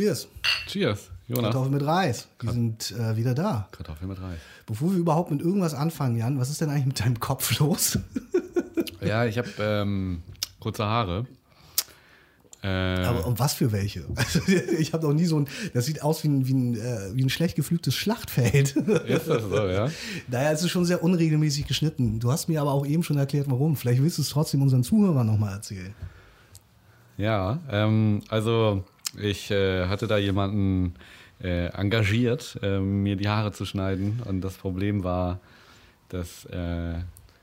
Cheers. Cheers, Jonas. Kartoffeln mit Reis. Wir sind äh, wieder da. Kartoffeln mit Reis. Bevor wir überhaupt mit irgendwas anfangen, Jan, was ist denn eigentlich mit deinem Kopf los? Ja, ich habe ähm, kurze Haare. Äh, Aber um was für welche? Also, ich habe noch nie so ein. Das sieht aus wie ein, wie ein, äh, wie ein schlecht geflügtes Schlachtfeld. ist das so, ja? Naja, es ist schon sehr unregelmäßig geschnitten. Du hast mir aber auch eben schon erklärt, warum. Vielleicht willst du es trotzdem unseren Zuhörern nochmal erzählen. Ja, ähm, also ich äh, hatte da jemanden äh, engagiert, äh, mir die Haare zu schneiden. Und das Problem war, dass äh,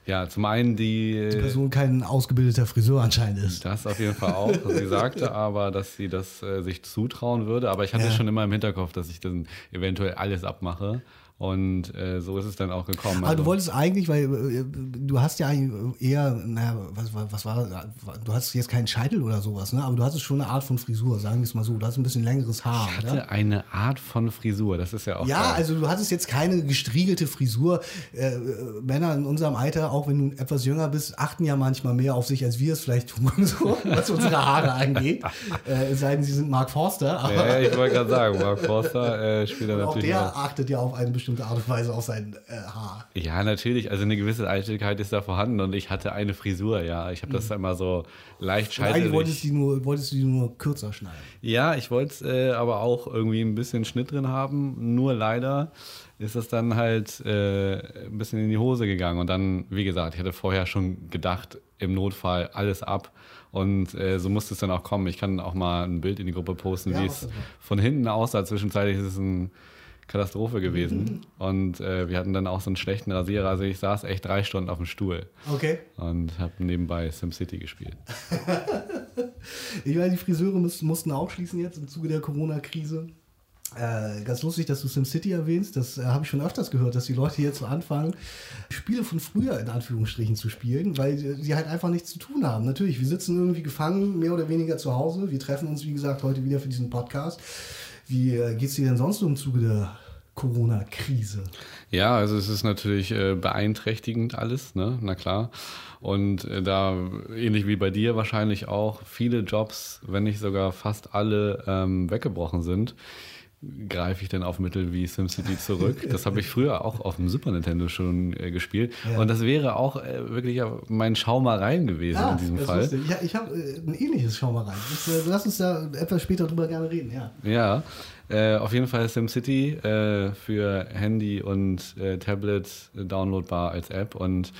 ja zum einen die, Die Person kein ausgebildeter Friseur anscheinend ist. das auf jeden Fall auch. Sie sagte aber, dass sie das äh, sich zutrauen würde. Aber ich hatte Ja. schon immer im Hinterkopf, dass ich dann eventuell alles abmache. Und äh, so ist es dann auch gekommen. Aber Also- du wolltest eigentlich, weil äh, du hast ja eigentlich eher, naja, was, war- was war, du hast jetzt keinen Scheitel oder sowas, ne? Aber du hattest schon eine Art von Frisur, sagen wir es mal so. Du hast ein bisschen längeres Haar, Ich oder? hatte eine Art von Frisur, das ist ja auch. Ja, geil. also du hattest jetzt keine gestriegelte Frisur. Äh, Männer in unserem Alter, auch wenn du etwas jünger bist, achten ja manchmal mehr auf sich, als wir es vielleicht tun, so, was unsere Haare angeht. Äh, es sei denn, sie sind Mark Forster. Ja, ich wollte gerade sagen, Mark Forster äh, spielt da auch natürlich. der auch. achtet ja auf eine bestimmte Art und Weise auf sein äh, Haar. Ja, natürlich. Also eine gewisse Eitelkeit ist da vorhanden und ich hatte eine Frisur, ja. Ich habe das immer so leicht Und eigentlich wolltest du, die nur, wolltest du die nur kürzer schneiden. Ja, ich wollte es äh, aber auch irgendwie ein bisschen Schnitt drin haben. Nur leider ist das dann halt äh, ein bisschen in die Hose gegangen. Und dann, wie gesagt, ich hatte vorher schon gedacht, im Notfall alles ab. Und äh, so musste es dann auch kommen. Ich kann auch mal ein Bild in die Gruppe posten, Ja, wie es von hinten aussah. Zwischenzeitlich ist es eine Katastrophe gewesen. Mhm. Und äh, wir hatten dann auch so einen schlechten Rasierer. Also ich saß echt drei Stunden auf dem Stuhl Okay. und habe nebenbei SimCity gespielt. Ich meine, die Friseure müssten, mussten auch schließen jetzt im Zuge der Corona-Krise. Äh, ganz lustig, dass du SimCity erwähnst. Das äh, habe ich schon öfters gehört, dass die Leute jetzt so anfangen, Spiele von früher in Anführungsstrichen zu spielen, weil sie halt einfach nichts zu tun haben. Natürlich, wir sitzen irgendwie gefangen, mehr oder weniger zu Hause. Wir treffen uns, wie gesagt, heute wieder für diesen Podcast. Wie äh, geht es dir denn sonst so im Zuge der Corona-Krise? Ja, also es ist natürlich äh, beeinträchtigend alles, ne? Na klar. Und äh, da, ähnlich wie bei dir wahrscheinlich auch, viele Jobs, wenn nicht sogar fast alle ähm, weggebrochen sind, greife ich dann auf Mittel wie SimCity zurück. Das habe ich früher auch auf dem Super Nintendo schon äh, gespielt. Ja. Und das wäre auch äh, wirklich mein Schaumereien gewesen in diesem Fall. lustig. Ja, ich habe äh, ein ähnliches, schau mal rein. Das, äh, lass uns da etwas später drüber gerne reden, ja. Ja, äh, auf jeden Fall SimCity äh, für Handy und äh, Tablet downloadbar als App und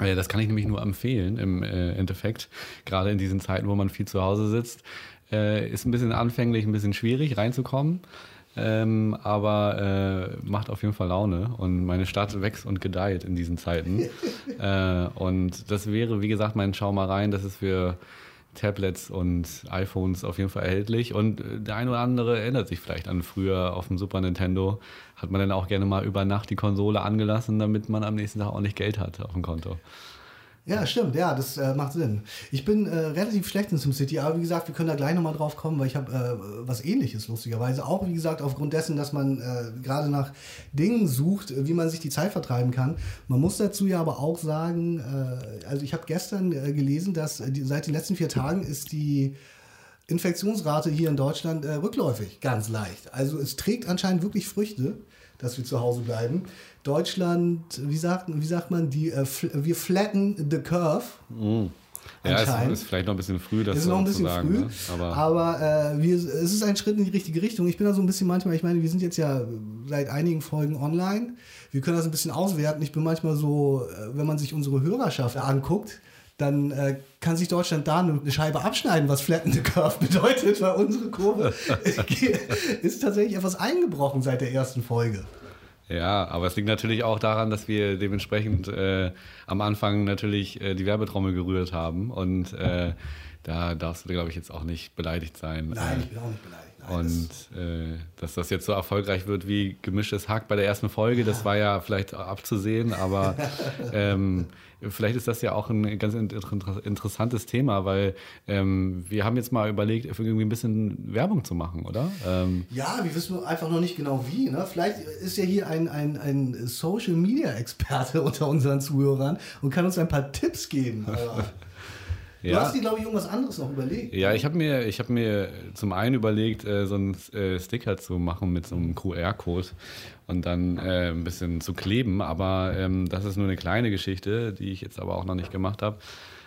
äh, das kann ich nämlich nur empfehlen im äh, Endeffekt, gerade in diesen Zeiten, wo man viel zu Hause sitzt. Äh, ist ein bisschen anfänglich, ein bisschen schwierig reinzukommen, ähm, aber äh, macht auf jeden Fall Laune und meine Stadt wächst und gedeiht in diesen Zeiten. äh, und das wäre, wie gesagt, mein Schau mal rein, das ist für Tablets und iPhones auf jeden Fall erhältlich. Und der eine oder andere erinnert sich vielleicht an früher auf dem Super Nintendo. Hat man dann auch gerne mal über Nacht die Konsole angelassen, damit man am nächsten Tag auch nicht Geld hat auf dem Konto. Ja, stimmt, ja, das äh, macht Sinn. Ich bin äh, relativ schlecht in SimCity, aber wie gesagt, wir können da gleich nochmal drauf kommen, weil ich habe äh, was ähnliches, lustigerweise. Auch, wie gesagt, aufgrund dessen, dass man äh, gerade nach Dingen sucht, wie man sich die Zeit vertreiben kann. Man muss dazu ja aber auch sagen, äh, also ich habe gestern äh, gelesen, dass die, seit den letzten vier Tagen ist die Infektionsrate hier in Deutschland rückläufig, ganz leicht. Also es trägt anscheinend wirklich Früchte, dass wir zu Hause bleiben. Deutschland, wie sagt, wie sagt man, die, äh, fl wir flatten the curve. Ja, es ist vielleicht noch ein bisschen früh, das ist noch ein zu bisschen sagen. früh, Ne? Aber, aber, äh, wir, es ist ein Schritt in die richtige Richtung. Ich bin da so ein bisschen manchmal, ich meine, wir sind jetzt ja seit einigen Folgen online. Wir können das ein bisschen auswerten. Ich bin manchmal so, äh, wenn man sich unsere Hörerschaft anguckt, dann äh, kann sich Deutschland da eine Scheibe abschneiden, was Flatten the Curve bedeutet, weil unsere Kurve ist tatsächlich etwas eingebrochen seit der ersten Folge. ja, aber es liegt natürlich auch daran, dass wir dementsprechend äh, am Anfang natürlich äh, die Werbetrommel gerührt haben. Und äh, da darfst du, glaube ich, jetzt auch nicht beleidigt sein. Nein, ich bin auch nicht beleidigt. Und äh, dass das jetzt so erfolgreich wird wie gemischtes Hack bei der ersten Folge, das war ja vielleicht abzusehen, aber ähm, vielleicht ist das ja auch ein ganz inter interessantes Thema, weil ähm, wir haben jetzt mal überlegt, irgendwie ein bisschen Werbung zu machen, oder? Ähm, Ja, wir wissen einfach noch nicht genau wie. Ne? Vielleicht ist ja hier ein, ein, ein Social Media Experte unter unseren Zuhörern und kann uns ein paar Tipps geben. Du ja. hast dir, glaube ich, irgendwas anderes noch überlegt. Ja, ich habe mir, hab mir zum einen überlegt, äh, so einen äh, Sticker zu machen mit so einem QR-Code und dann äh, ein bisschen zu kleben. Aber ähm, das ist nur eine kleine Geschichte, die ich jetzt aber auch noch nicht gemacht habe.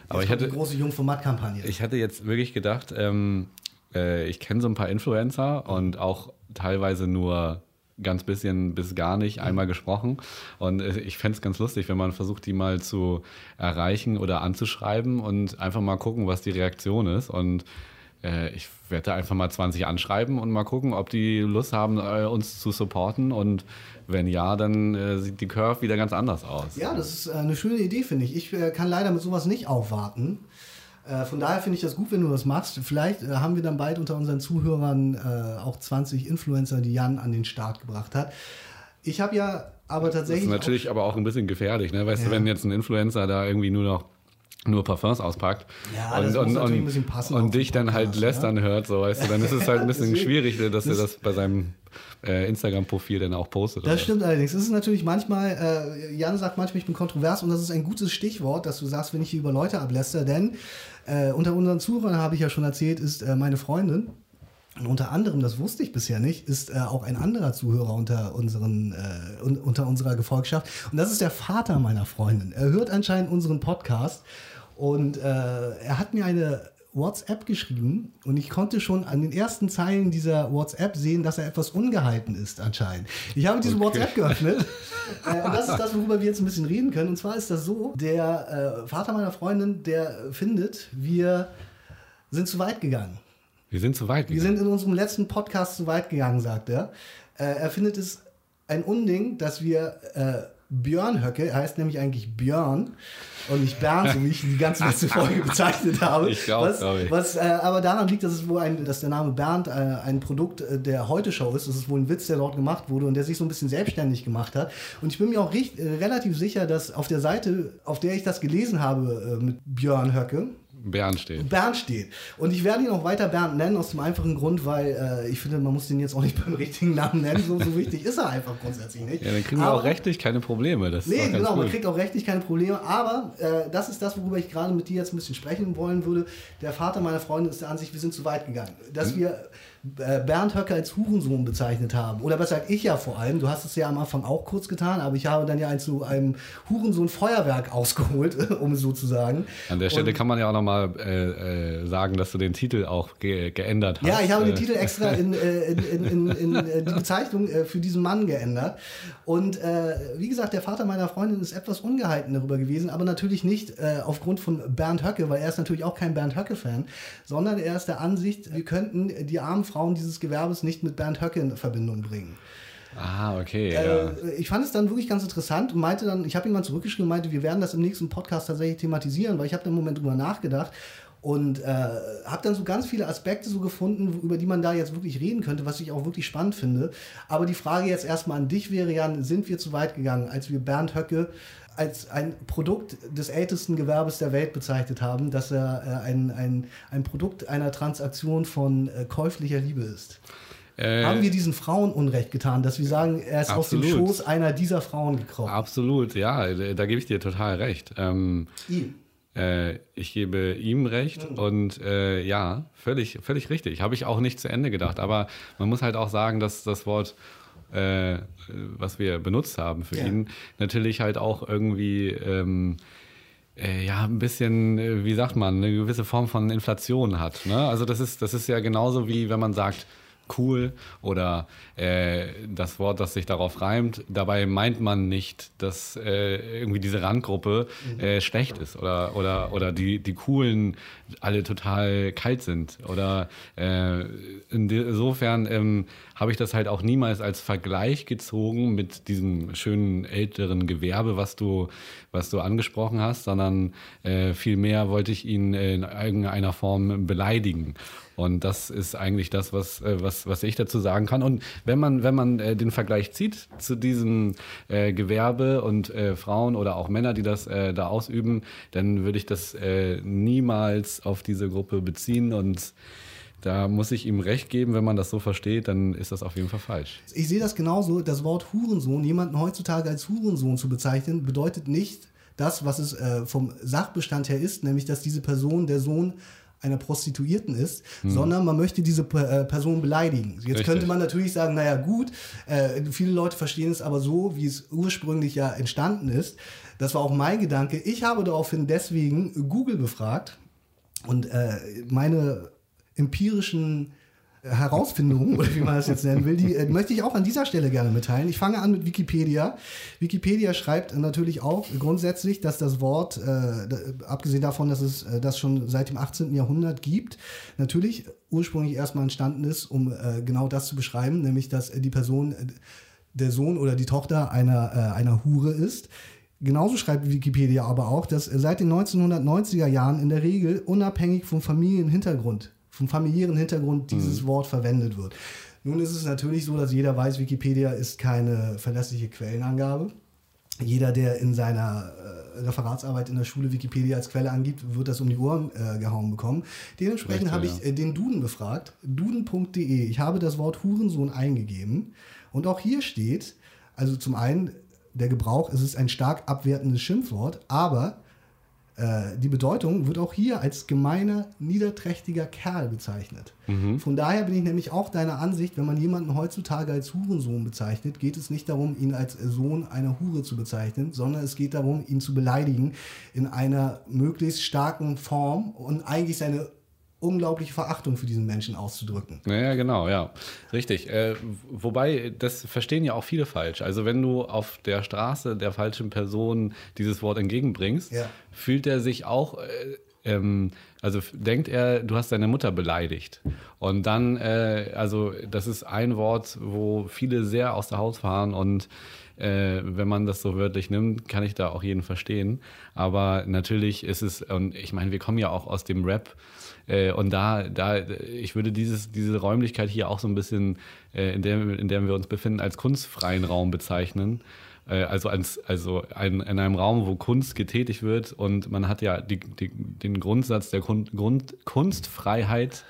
Aber ich hatte eine große Jungformat-Kampagne. Ich hatte jetzt wirklich gedacht, ähm, äh, ich kenne so ein paar Influencer und auch teilweise nur ganz bisschen bis gar nicht mhm. einmal gesprochen. Und äh, ich fände es ganz lustig, wenn man versucht, die mal zu erreichen oder anzuschreiben und einfach mal gucken, was die Reaktion ist. Und äh, ich werde einfach mal 20 anschreiben und mal gucken, ob die Lust haben, äh, uns zu supporten. Und wenn ja, dann äh, sieht die Curve wieder ganz anders aus. Ja, das ist äh, eine schöne Idee, finde ich. Ich äh, kann leider mit sowas nicht aufwarten. Äh, von daher finde ich das gut, wenn du das machst. Vielleicht äh, haben wir dann bald unter unseren Zuhörern äh, auch 20 Influencer, die Jan an den Start gebracht hat. Ich habe ja aber tatsächlich. Das ist natürlich aber auch ein bisschen gefährlich, ne? Weißt ja. du, wenn jetzt ein Influencer da irgendwie nur noch nur Parfums auspackt ja, und, und, und, und dich dann halt lästern ja? hört, so weißt du, dann ist es halt ein bisschen schwierig, dass er das bei seinem äh, Instagram-Profil dann auch postet. Das stimmt allerdings. Es ist natürlich manchmal, äh, Jan sagt manchmal, ich bin kontrovers und das ist ein gutes Stichwort, dass du sagst, wenn ich hier über Leute abläster, denn äh, unter unseren Zuhörern, habe ich ja schon erzählt, ist äh, meine Freundin. Und unter anderem, das wusste ich bisher nicht, ist äh, auch ein anderer Zuhörer unter, unseren, äh, un unter unserer Gefolgschaft. Und das ist der Vater meiner Freundin. Er hört anscheinend unseren Podcast und äh, er hat mir eine WhatsApp geschrieben und ich konnte schon an den ersten Zeilen dieser WhatsApp sehen, dass er etwas ungehalten ist anscheinend. Ich habe diese okay. WhatsApp geöffnet äh, und das ist das, worüber wir jetzt ein bisschen reden können. Und zwar ist das so, der äh, Vater meiner Freundin, der findet, wir sind zu weit gegangen. Wir sind zu weit gegangen. Wir sind in unserem letzten Podcast zu weit gegangen, sagt er. Äh, er findet es ein Unding, dass wir äh, Björn Höcke, er heißt nämlich eigentlich Björn und nicht Bernd, so wie ich die ganze letzte Folge bezeichnet habe. Ich glaube, was, glaub ich. was äh, aber daran liegt, dass es wohl ein, dass der Name Bernd äh, ein Produkt äh, der Heute-Show ist. Das ist wohl ein Witz, der dort gemacht wurde und der sich so ein bisschen selbstständig gemacht hat. Und ich bin mir auch recht, äh, relativ sicher, dass auf der Seite, auf der ich das gelesen habe äh, mit Björn Höcke, Bernd steht. Bernd steht. Und ich werde ihn auch weiter Bernd nennen, aus dem einfachen Grund, weil äh, ich finde, man muss den jetzt auch nicht beim richtigen Namen nennen. So, so wichtig ist er einfach grundsätzlich nicht. Ja, dann kriegen aber, wir auch rechtlich keine Probleme. Das nee, genau, man kriegt auch rechtlich keine Probleme. Aber äh, das ist das, worüber ich gerade mit dir jetzt ein bisschen sprechen wollen würde. Der Vater meiner Freundin ist der Ansicht, wir sind zu weit gegangen. Dass hm. wir Bernd Höcker als Hurensohn bezeichnet haben. Oder besser ich ja vor allem. Du hast es ja am Anfang auch kurz getan, aber ich habe dann ja ein zu einem Hurensohn-Feuerwerk ausgeholt, um es so zu sagen. An der Stelle Und, kann man ja auch nochmal äh, äh, sagen, dass du den Titel auch ge geändert hast. Ja, ich habe den äh. Titel extra in, äh, in, in, in, in die Bezeichnung für diesen Mann geändert. Und wie gesagt, der Vater meiner Freundin ist etwas ungehalten darüber gewesen, aber natürlich nicht aufgrund von Bernd Höcke, weil er ist natürlich auch kein Bernd Höcke-Fan, sondern er ist der Ansicht, wir könnten die armen Frauen dieses Gewerbes nicht mit Bernd Höcke in Verbindung bringen. Ah, okay. Äh, ja. Ich fand es dann wirklich ganz interessant und meinte dann, ich habe ihm mal zurückgeschrieben und meinte, wir werden das im nächsten Podcast tatsächlich thematisieren, weil ich habe da im Moment drüber nachgedacht und äh, habe dann so ganz viele Aspekte so gefunden, über die man da jetzt wirklich reden könnte, was ich auch wirklich spannend finde. Aber die Frage jetzt erstmal an dich wäre, Jan, sind wir zu weit gegangen, als wir Bernd Höcke als ein Produkt des ältesten Gewerbes der Welt bezeichnet haben, dass er äh, ein, ein, ein Produkt einer Transaktion von äh, käuflicher Liebe ist. Äh, haben wir diesen Frauen Unrecht getan, dass wir sagen, er ist absolut. aus dem Schoß einer dieser Frauen gekrochen? Absolut, ja, da gebe ich dir total recht. Ähm, ihm. Äh, ich gebe ihm recht mhm. und ja, völlig, völlig richtig. Habe ich auch nicht zu Ende gedacht. Aber man muss halt auch sagen, dass das Wort äh, was wir benutzt haben für ja. ihn, natürlich halt auch irgendwie ähm, äh, ja ein bisschen, äh, wie sagt man, eine gewisse Form von Inflation hat. Ne? Also das ist, das ist ja genauso wie wenn man sagt, cool oder äh, das Wort, das sich darauf reimt. Dabei meint man nicht, dass äh, irgendwie diese Randgruppe äh, schlecht ist oder, oder, oder die, die Coolen alle total kalt sind. Oder äh, insofern ähm, habe ich das halt auch niemals als Vergleich gezogen mit diesem schönen älteren Gewerbe, was du, was du angesprochen hast, sondern äh, vielmehr wollte ich ihn in irgendeiner Form beleidigen. Und das ist eigentlich das, was, äh, was, was ich dazu sagen kann. Und wenn man, wenn man äh, den Vergleich zieht zu diesem äh, Gewerbe und Frauen oder auch Männer, die das da ausüben, dann würde ich das niemals auf diese Gruppe beziehen und da muss ich ihm recht geben, wenn man das so versteht, dann ist das auf jeden Fall falsch. Ich sehe das genauso. Das Wort Hurensohn, jemanden heutzutage als Hurensohn zu bezeichnen, bedeutet nicht, das, was es äh, vom Sachbestand her ist, nämlich dass diese Person der Sohn einer Prostituierten ist, hm. sondern man möchte diese äh, Person beleidigen. Jetzt Richtig. könnte man natürlich sagen, naja gut, äh, viele Leute verstehen es aber so, wie es ursprünglich ja entstanden ist. Das war auch mein Gedanke. Ich habe daraufhin deswegen Google befragt und äh, meine empirischen Herausfindungen, oder wie man das jetzt nennen will, die äh, möchte ich auch an dieser Stelle gerne mitteilen. Ich fange an mit Wikipedia. Wikipedia schreibt natürlich auch grundsätzlich, dass das Wort, äh, abgesehen davon, dass es äh, das schon seit dem 18. Jahrhundert gibt, natürlich ursprünglich erstmal entstanden ist, um äh, genau das zu beschreiben, nämlich dass die Person äh, der Sohn oder die Tochter einer, einer Hure ist. Genauso schreibt Wikipedia aber auch, dass seit den 1990er Jahren in der Regel unabhängig vom Familienhintergrund vom familiären Hintergrund dieses mhm. Wort verwendet wird. Nun ist es natürlich so, dass jeder weiß, Wikipedia ist keine verlässliche Quellenangabe. Jeder, der in seiner äh, Referatsarbeit in der Schule Wikipedia als Quelle angibt, wird das um die Ohren äh, gehauen bekommen. Dementsprechend habe ich äh, den Duden befragt, duden.de. Ich habe das Wort Hurensohn eingegeben und auch hier steht, also zum einen der Gebrauch, es ist ein stark abwertendes Schimpfwort, aber äh, die Bedeutung wird auch hier als gemeiner, niederträchtiger Kerl bezeichnet. Mhm. Von daher bin ich nämlich auch deiner Ansicht, wenn man jemanden heutzutage als Hurensohn bezeichnet, geht es nicht darum, ihn als Sohn einer Hure zu bezeichnen, sondern es geht darum, ihn zu beleidigen in einer möglichst starken Form und eigentlich seine unglaubliche Verachtung für diesen Menschen auszudrücken. Ja, genau, ja. Richtig. Äh, wobei, das verstehen ja auch viele falsch. Also wenn du auf der Straße der falschen Person dieses Wort entgegenbringst, ja. fühlt er sich auch... Äh, ähm, also denkt er, du hast deine Mutter beleidigt. Und dann, äh, also das ist ein Wort, wo viele sehr aus der Haut fahren und äh, wenn man das so wörtlich nimmt, kann ich da auch jeden verstehen. Aber natürlich ist es, und ich meine, wir kommen ja auch aus dem Rap, äh, und da, da, ich würde dieses, diese Räumlichkeit hier auch so ein bisschen, äh, in, der, in der wir uns befinden, als kunstfreien Raum bezeichnen. Äh, also, als, also ein, in einem Raum, wo Kunst getätigt wird und man hat ja die, die, den Grundsatz der Kun Grund Kunstfreiheit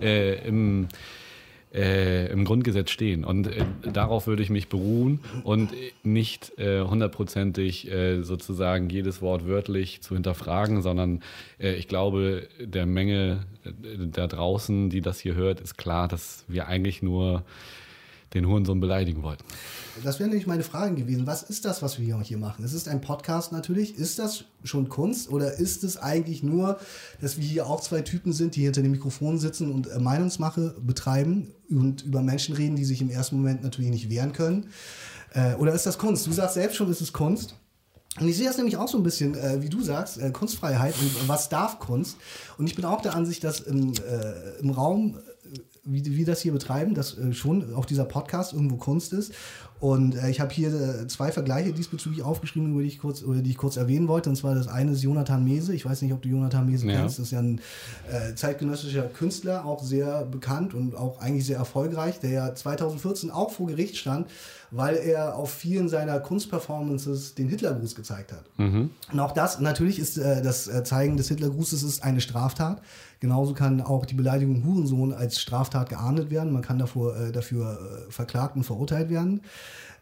äh, im, äh, im Grundgesetz stehen. Und äh, darauf würde ich mich beruhen und nicht äh, hundertprozentig äh, sozusagen jedes Wort wörtlich zu hinterfragen, sondern äh, ich glaube, der Menge äh, da draußen, die das hier hört, ist klar, dass wir eigentlich nur den Hurensohn beleidigen wollten. Das wäre nämlich meine Frage gewesen. Was ist das, was wir hier machen? Es ist ein Podcast natürlich. Ist das schon Kunst oder ist es eigentlich nur, dass wir hier auch zwei Typen sind, die hinter dem Mikrofon sitzen und äh, Meinungsmache betreiben und über Menschen reden, die sich im ersten Moment natürlich nicht wehren können? Äh, oder ist das Kunst? Du sagst selbst schon, es ist Kunst. Und ich sehe das nämlich auch so ein bisschen, äh, wie du sagst, äh, Kunstfreiheit und was darf Kunst. Und ich bin auch der Ansicht, dass im, äh, im Raum wie wir das hier betreiben, dass äh, schon auch dieser Podcast irgendwo Kunst ist. Und äh, ich habe hier äh, zwei Vergleiche diesbezüglich aufgeschrieben, über die ich kurz, oder die ich kurz erwähnen wollte. Und zwar das eine ist Jonathan Mese. Ich weiß nicht, ob du Jonathan Mese ja. kennst. Das ist ja ein äh, zeitgenössischer Künstler, auch sehr bekannt und auch eigentlich sehr erfolgreich, der ja 2014 auch vor Gericht stand, weil er auf vielen seiner Kunstperformances den Hitlergruß gezeigt hat. Mhm. Und auch das, natürlich ist äh, das äh, Zeigen des Hitlergrußes ist eine Straftat. Genauso kann auch die Beleidigung Hurensohn als Straftat geahndet werden. Man kann davor, äh, dafür äh, verklagt und verurteilt werden.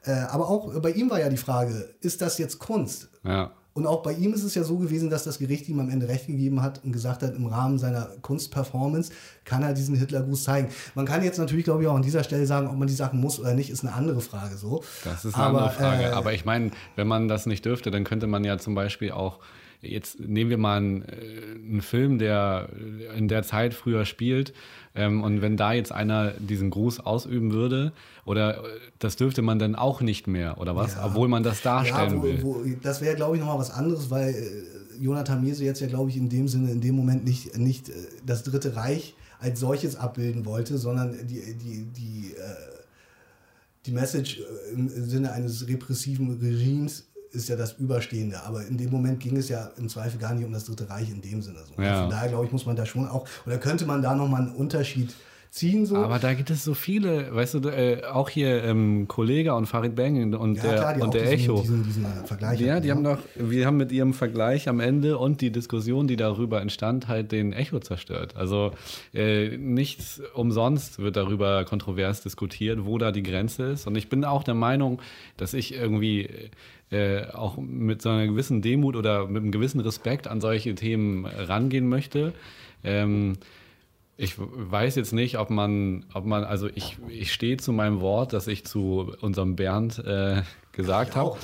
Äh, aber auch bei ihm war ja die Frage, ist das jetzt Kunst? Ja. Und auch bei ihm ist es ja so gewesen, dass das Gericht ihm am Ende recht gegeben hat und gesagt hat, im Rahmen seiner Kunstperformance kann er diesen Hitlergruß zeigen. Man kann jetzt natürlich, glaube ich, auch an dieser Stelle sagen, ob man die Sachen muss oder nicht, ist eine andere Frage so. Das ist eine Aber, andere Frage. Äh, Aber ich meine, wenn man das nicht dürfte, dann könnte man ja zum Beispiel auch jetzt nehmen wir mal einen, äh, einen, Film, der in der Zeit früher spielt. Ähm, und wenn da jetzt einer diesen Gruß ausüben würde, oder äh, das dürfte man dann auch nicht mehr, oder was? Ja. Obwohl man das darstellen ja, wo, will. Wo, das wäre, glaube ich, nochmal was anderes, weil äh, Jonathan Mese jetzt ja, glaube ich, in dem Sinne, in dem Moment nicht, nicht äh, das Dritte Reich als solches abbilden wollte, sondern die, die, die, äh, die Message äh, im Sinne eines repressiven Regimes ist ja das Überstehende. Aber in dem Moment ging es ja im Zweifel gar nicht um das Dritte Reich in dem Sinne. So. Ja. Von daher, glaube ich, muss man da schon auch, oder könnte man da nochmal einen Unterschied ziehen. So. Aber da gibt es so viele, weißt du, äh, auch hier ähm, Kollega und Farid Bang und ja, der, klar, die und der diesen, Echo. Diesen, diesen Vergleich Ja, hatten, die haben doch, wir haben mit ihrem Vergleich am Ende und die Diskussion, die darüber entstand, halt den Echo zerstört. Also äh, nichts umsonst wird darüber kontrovers diskutiert, wo da die Grenze ist. Und ich bin auch der Meinung, dass ich irgendwie äh, auch mit so einer gewissen Demut oder mit einem gewissen Respekt an solche Themen rangehen möchte. Ähm, ich weiß jetzt nicht, ob man, ob man, also ich, ich stehe zu meinem Wort, das ich zu unserem Bernd äh, gesagt habe.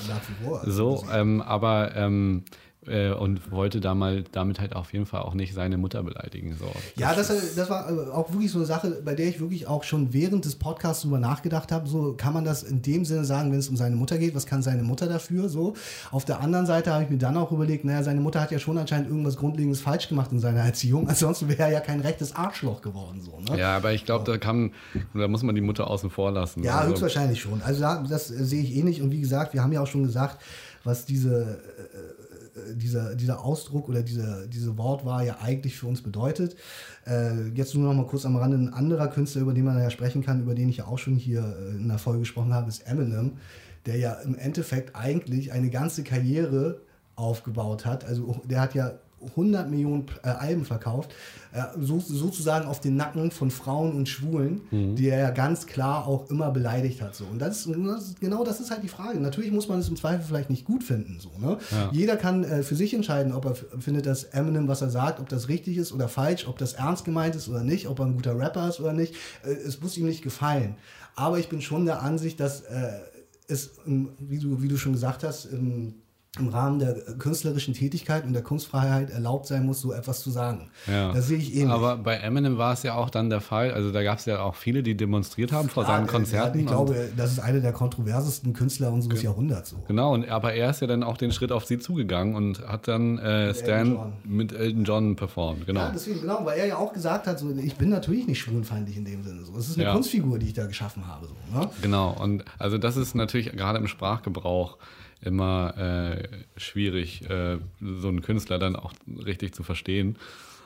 So, ähm, aber ähm, äh, und wollte da mal, damit halt auf jeden Fall auch nicht seine Mutter beleidigen. So. Ja, das, das war äh, auch wirklich so eine Sache, bei der ich wirklich auch schon während des Podcasts drüber nachgedacht habe. So kann man das in dem Sinne sagen, wenn es um seine Mutter geht, was kann seine Mutter dafür? So. Auf der anderen Seite habe ich mir dann auch überlegt, naja, seine Mutter hat ja schon anscheinend irgendwas Grundlegendes falsch gemacht in seiner Erziehung. Ansonsten wäre er ja kein rechtes Arschloch geworden. So, ne? Ja, aber ich glaube, da kann, da muss man die Mutter außen vor lassen. Ja, Also, höchstwahrscheinlich schon. Also da- das äh, sehe ich eh nicht. Und wie gesagt, wir haben ja auch schon gesagt, was diese, äh, dieser, dieser Ausdruck oder diese, diese Wortwahl ja eigentlich für uns bedeutet. Äh, jetzt nur noch mal kurz am Rande. Ein anderer Künstler, über den man ja sprechen kann, über den ich ja auch schon hier äh, in der Folge gesprochen habe, ist Eminem, der ja im Endeffekt eigentlich eine ganze Karriere aufgebaut hat. Also der hat ja 100 Millionen äh, Alben verkauft, äh, so, sozusagen auf den Nacken von Frauen und Schwulen, die er ja ganz klar auch immer beleidigt hat. So. Und das, ist- das genau das ist halt die Frage. Natürlich muss man es im Zweifel vielleicht nicht gut finden. So, ne? Ja. Jeder kann äh, für sich entscheiden, ob er findet, dass Eminem, was er sagt, ob das richtig ist oder falsch, ob das ernst gemeint ist oder nicht, ob er ein guter Rapper ist oder nicht. Äh, es muss ihm nicht gefallen. Aber ich bin schon der Ansicht, dass äh, es, ähm, wie du, wie du schon gesagt hast, im, im Rahmen der künstlerischen Tätigkeit und der Kunstfreiheit erlaubt sein muss, so etwas zu sagen. Ja. Das sehe ich ähnlich. Aber bei Eminem war es ja auch dann der Fall, also da gab es ja auch viele, die demonstriert haben vor seinen äh, Konzerten. Ich glaube, das ist einer der kontroversesten Künstler unseres Jahrhunderts. So. Genau, und, aber er ist ja dann auch den Schritt auf sie zugegangen und hat dann äh, Stan John. mit Elton John performt. Genau. Ja, deswegen, genau, weil er ja auch gesagt hat, so, ich bin natürlich nicht schwulenfeindlich in dem Sinne. So. Es ist eine Ja. Kunstfigur, die ich da geschaffen habe. So, ne? Genau, und also das ist natürlich gerade im Sprachgebrauch immer äh, schwierig, äh, so einen Künstler dann auch richtig zu verstehen.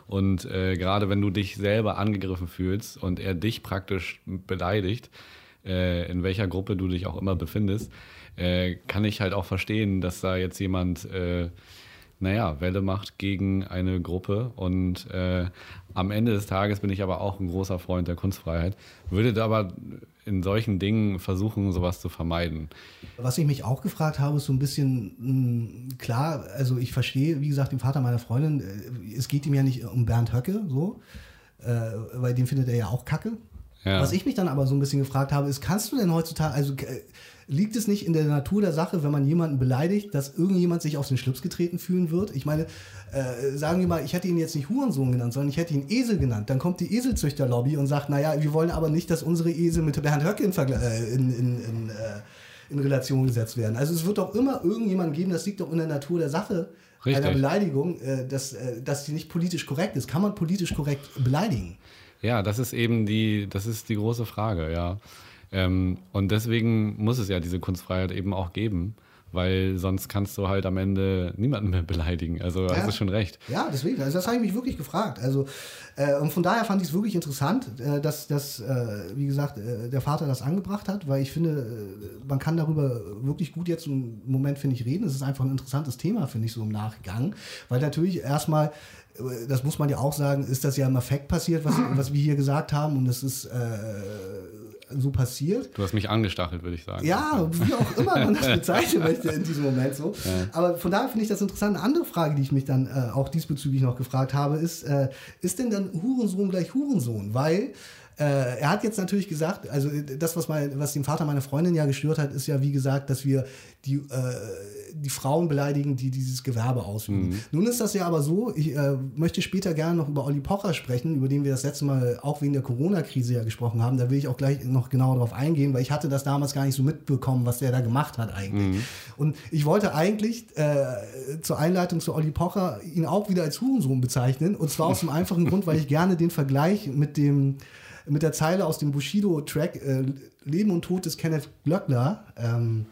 Und äh, gerade wenn du dich selber angegriffen fühlst und er dich praktisch beleidigt, äh, in welcher Gruppe du dich auch immer befindest, äh, kann ich halt auch verstehen, dass da jetzt jemand, äh, naja, Welle macht gegen eine Gruppe. Und äh, am Ende des Tages bin ich aber auch ein großer Freund der Kunstfreiheit, würde aber in solchen Dingen versuchen, sowas zu vermeiden. Was ich mich auch gefragt habe, ist so ein bisschen mh, klar, also ich verstehe, wie gesagt, den Vater meiner Freundin, äh, es geht ihm ja nicht um Bernd Höcke, so, äh, weil den findet er ja auch kacke. Ja. Was ich mich dann aber so ein bisschen gefragt habe, ist, kannst du denn heutzutage, also äh, liegt es nicht in der Natur der Sache, wenn man jemanden beleidigt, dass irgendjemand sich auf den Schlips getreten fühlen wird? Ich meine, äh, sagen wir mal, ich hätte ihn jetzt nicht Hurensohn genannt, sondern ich hätte ihn Esel genannt. Dann kommt die Eselzüchterlobby und sagt, naja, wir wollen aber nicht, dass unsere Esel mit Bernd Höcke in, äh, in, in, in, äh, in Relation gesetzt werden. Also es wird doch immer irgendjemanden geben, das liegt doch in der Natur der Sache, Richtig. einer Beleidigung, äh, dass, äh, dass die nicht politisch korrekt ist. Kann man politisch korrekt beleidigen? Ja, das ist eben die, das ist die große Frage, ja. Ähm, und deswegen muss es ja diese Kunstfreiheit eben auch geben, weil sonst kannst du halt am Ende niemanden mehr beleidigen. Also hast du schon recht. Ja, deswegen. Also das habe ich mich wirklich gefragt. Also äh, und von daher fand ich es wirklich interessant, äh, dass, dass äh, wie gesagt, äh, der Vater das angebracht hat, weil ich finde, äh, man kann darüber wirklich gut jetzt im Moment, finde ich, reden. Es ist einfach ein interessantes Thema, finde ich, so im Nachgang. Weil natürlich erstmal, äh, das muss man ja auch sagen, ist das ja im Effekt passiert, was, was wir hier gesagt haben. Und es ist äh, so passiert. Du hast mich angestachelt, würde ich sagen. Ja, wie auch immer man das bezeichnen möchte in diesem Moment so. Aber von daher finde ich das interessant. Eine andere Frage, die ich mich dann äh, auch diesbezüglich noch gefragt habe, ist, äh, ist denn dann Hurensohn gleich Hurensohn? Weil äh, er hat jetzt natürlich gesagt, also äh, das, was, mein, was den Vater meiner Freundin ja gestört hat, ist ja wie gesagt, dass wir die, äh, die Frauen beleidigen, die dieses Gewerbe ausüben. Nun ist das ja aber so, ich äh, möchte später gerne noch über Olli Pocher sprechen, über den wir das letzte Mal auch wegen der Corona-Krise ja gesprochen haben. Da will ich auch gleich noch genauer darauf eingehen, weil ich hatte das damals gar nicht so mitbekommen, was der da gemacht hat eigentlich. Und ich wollte eigentlich äh, zur Einleitung zu Olli Pocher ihn auch wieder als Hurensohn bezeichnen. Und zwar aus dem einfachen Grund, weil ich gerne den Vergleich mit dem mit der Zeile aus dem Bushido-Track äh, Leben und Tod des Kenneth Glöckler ähm,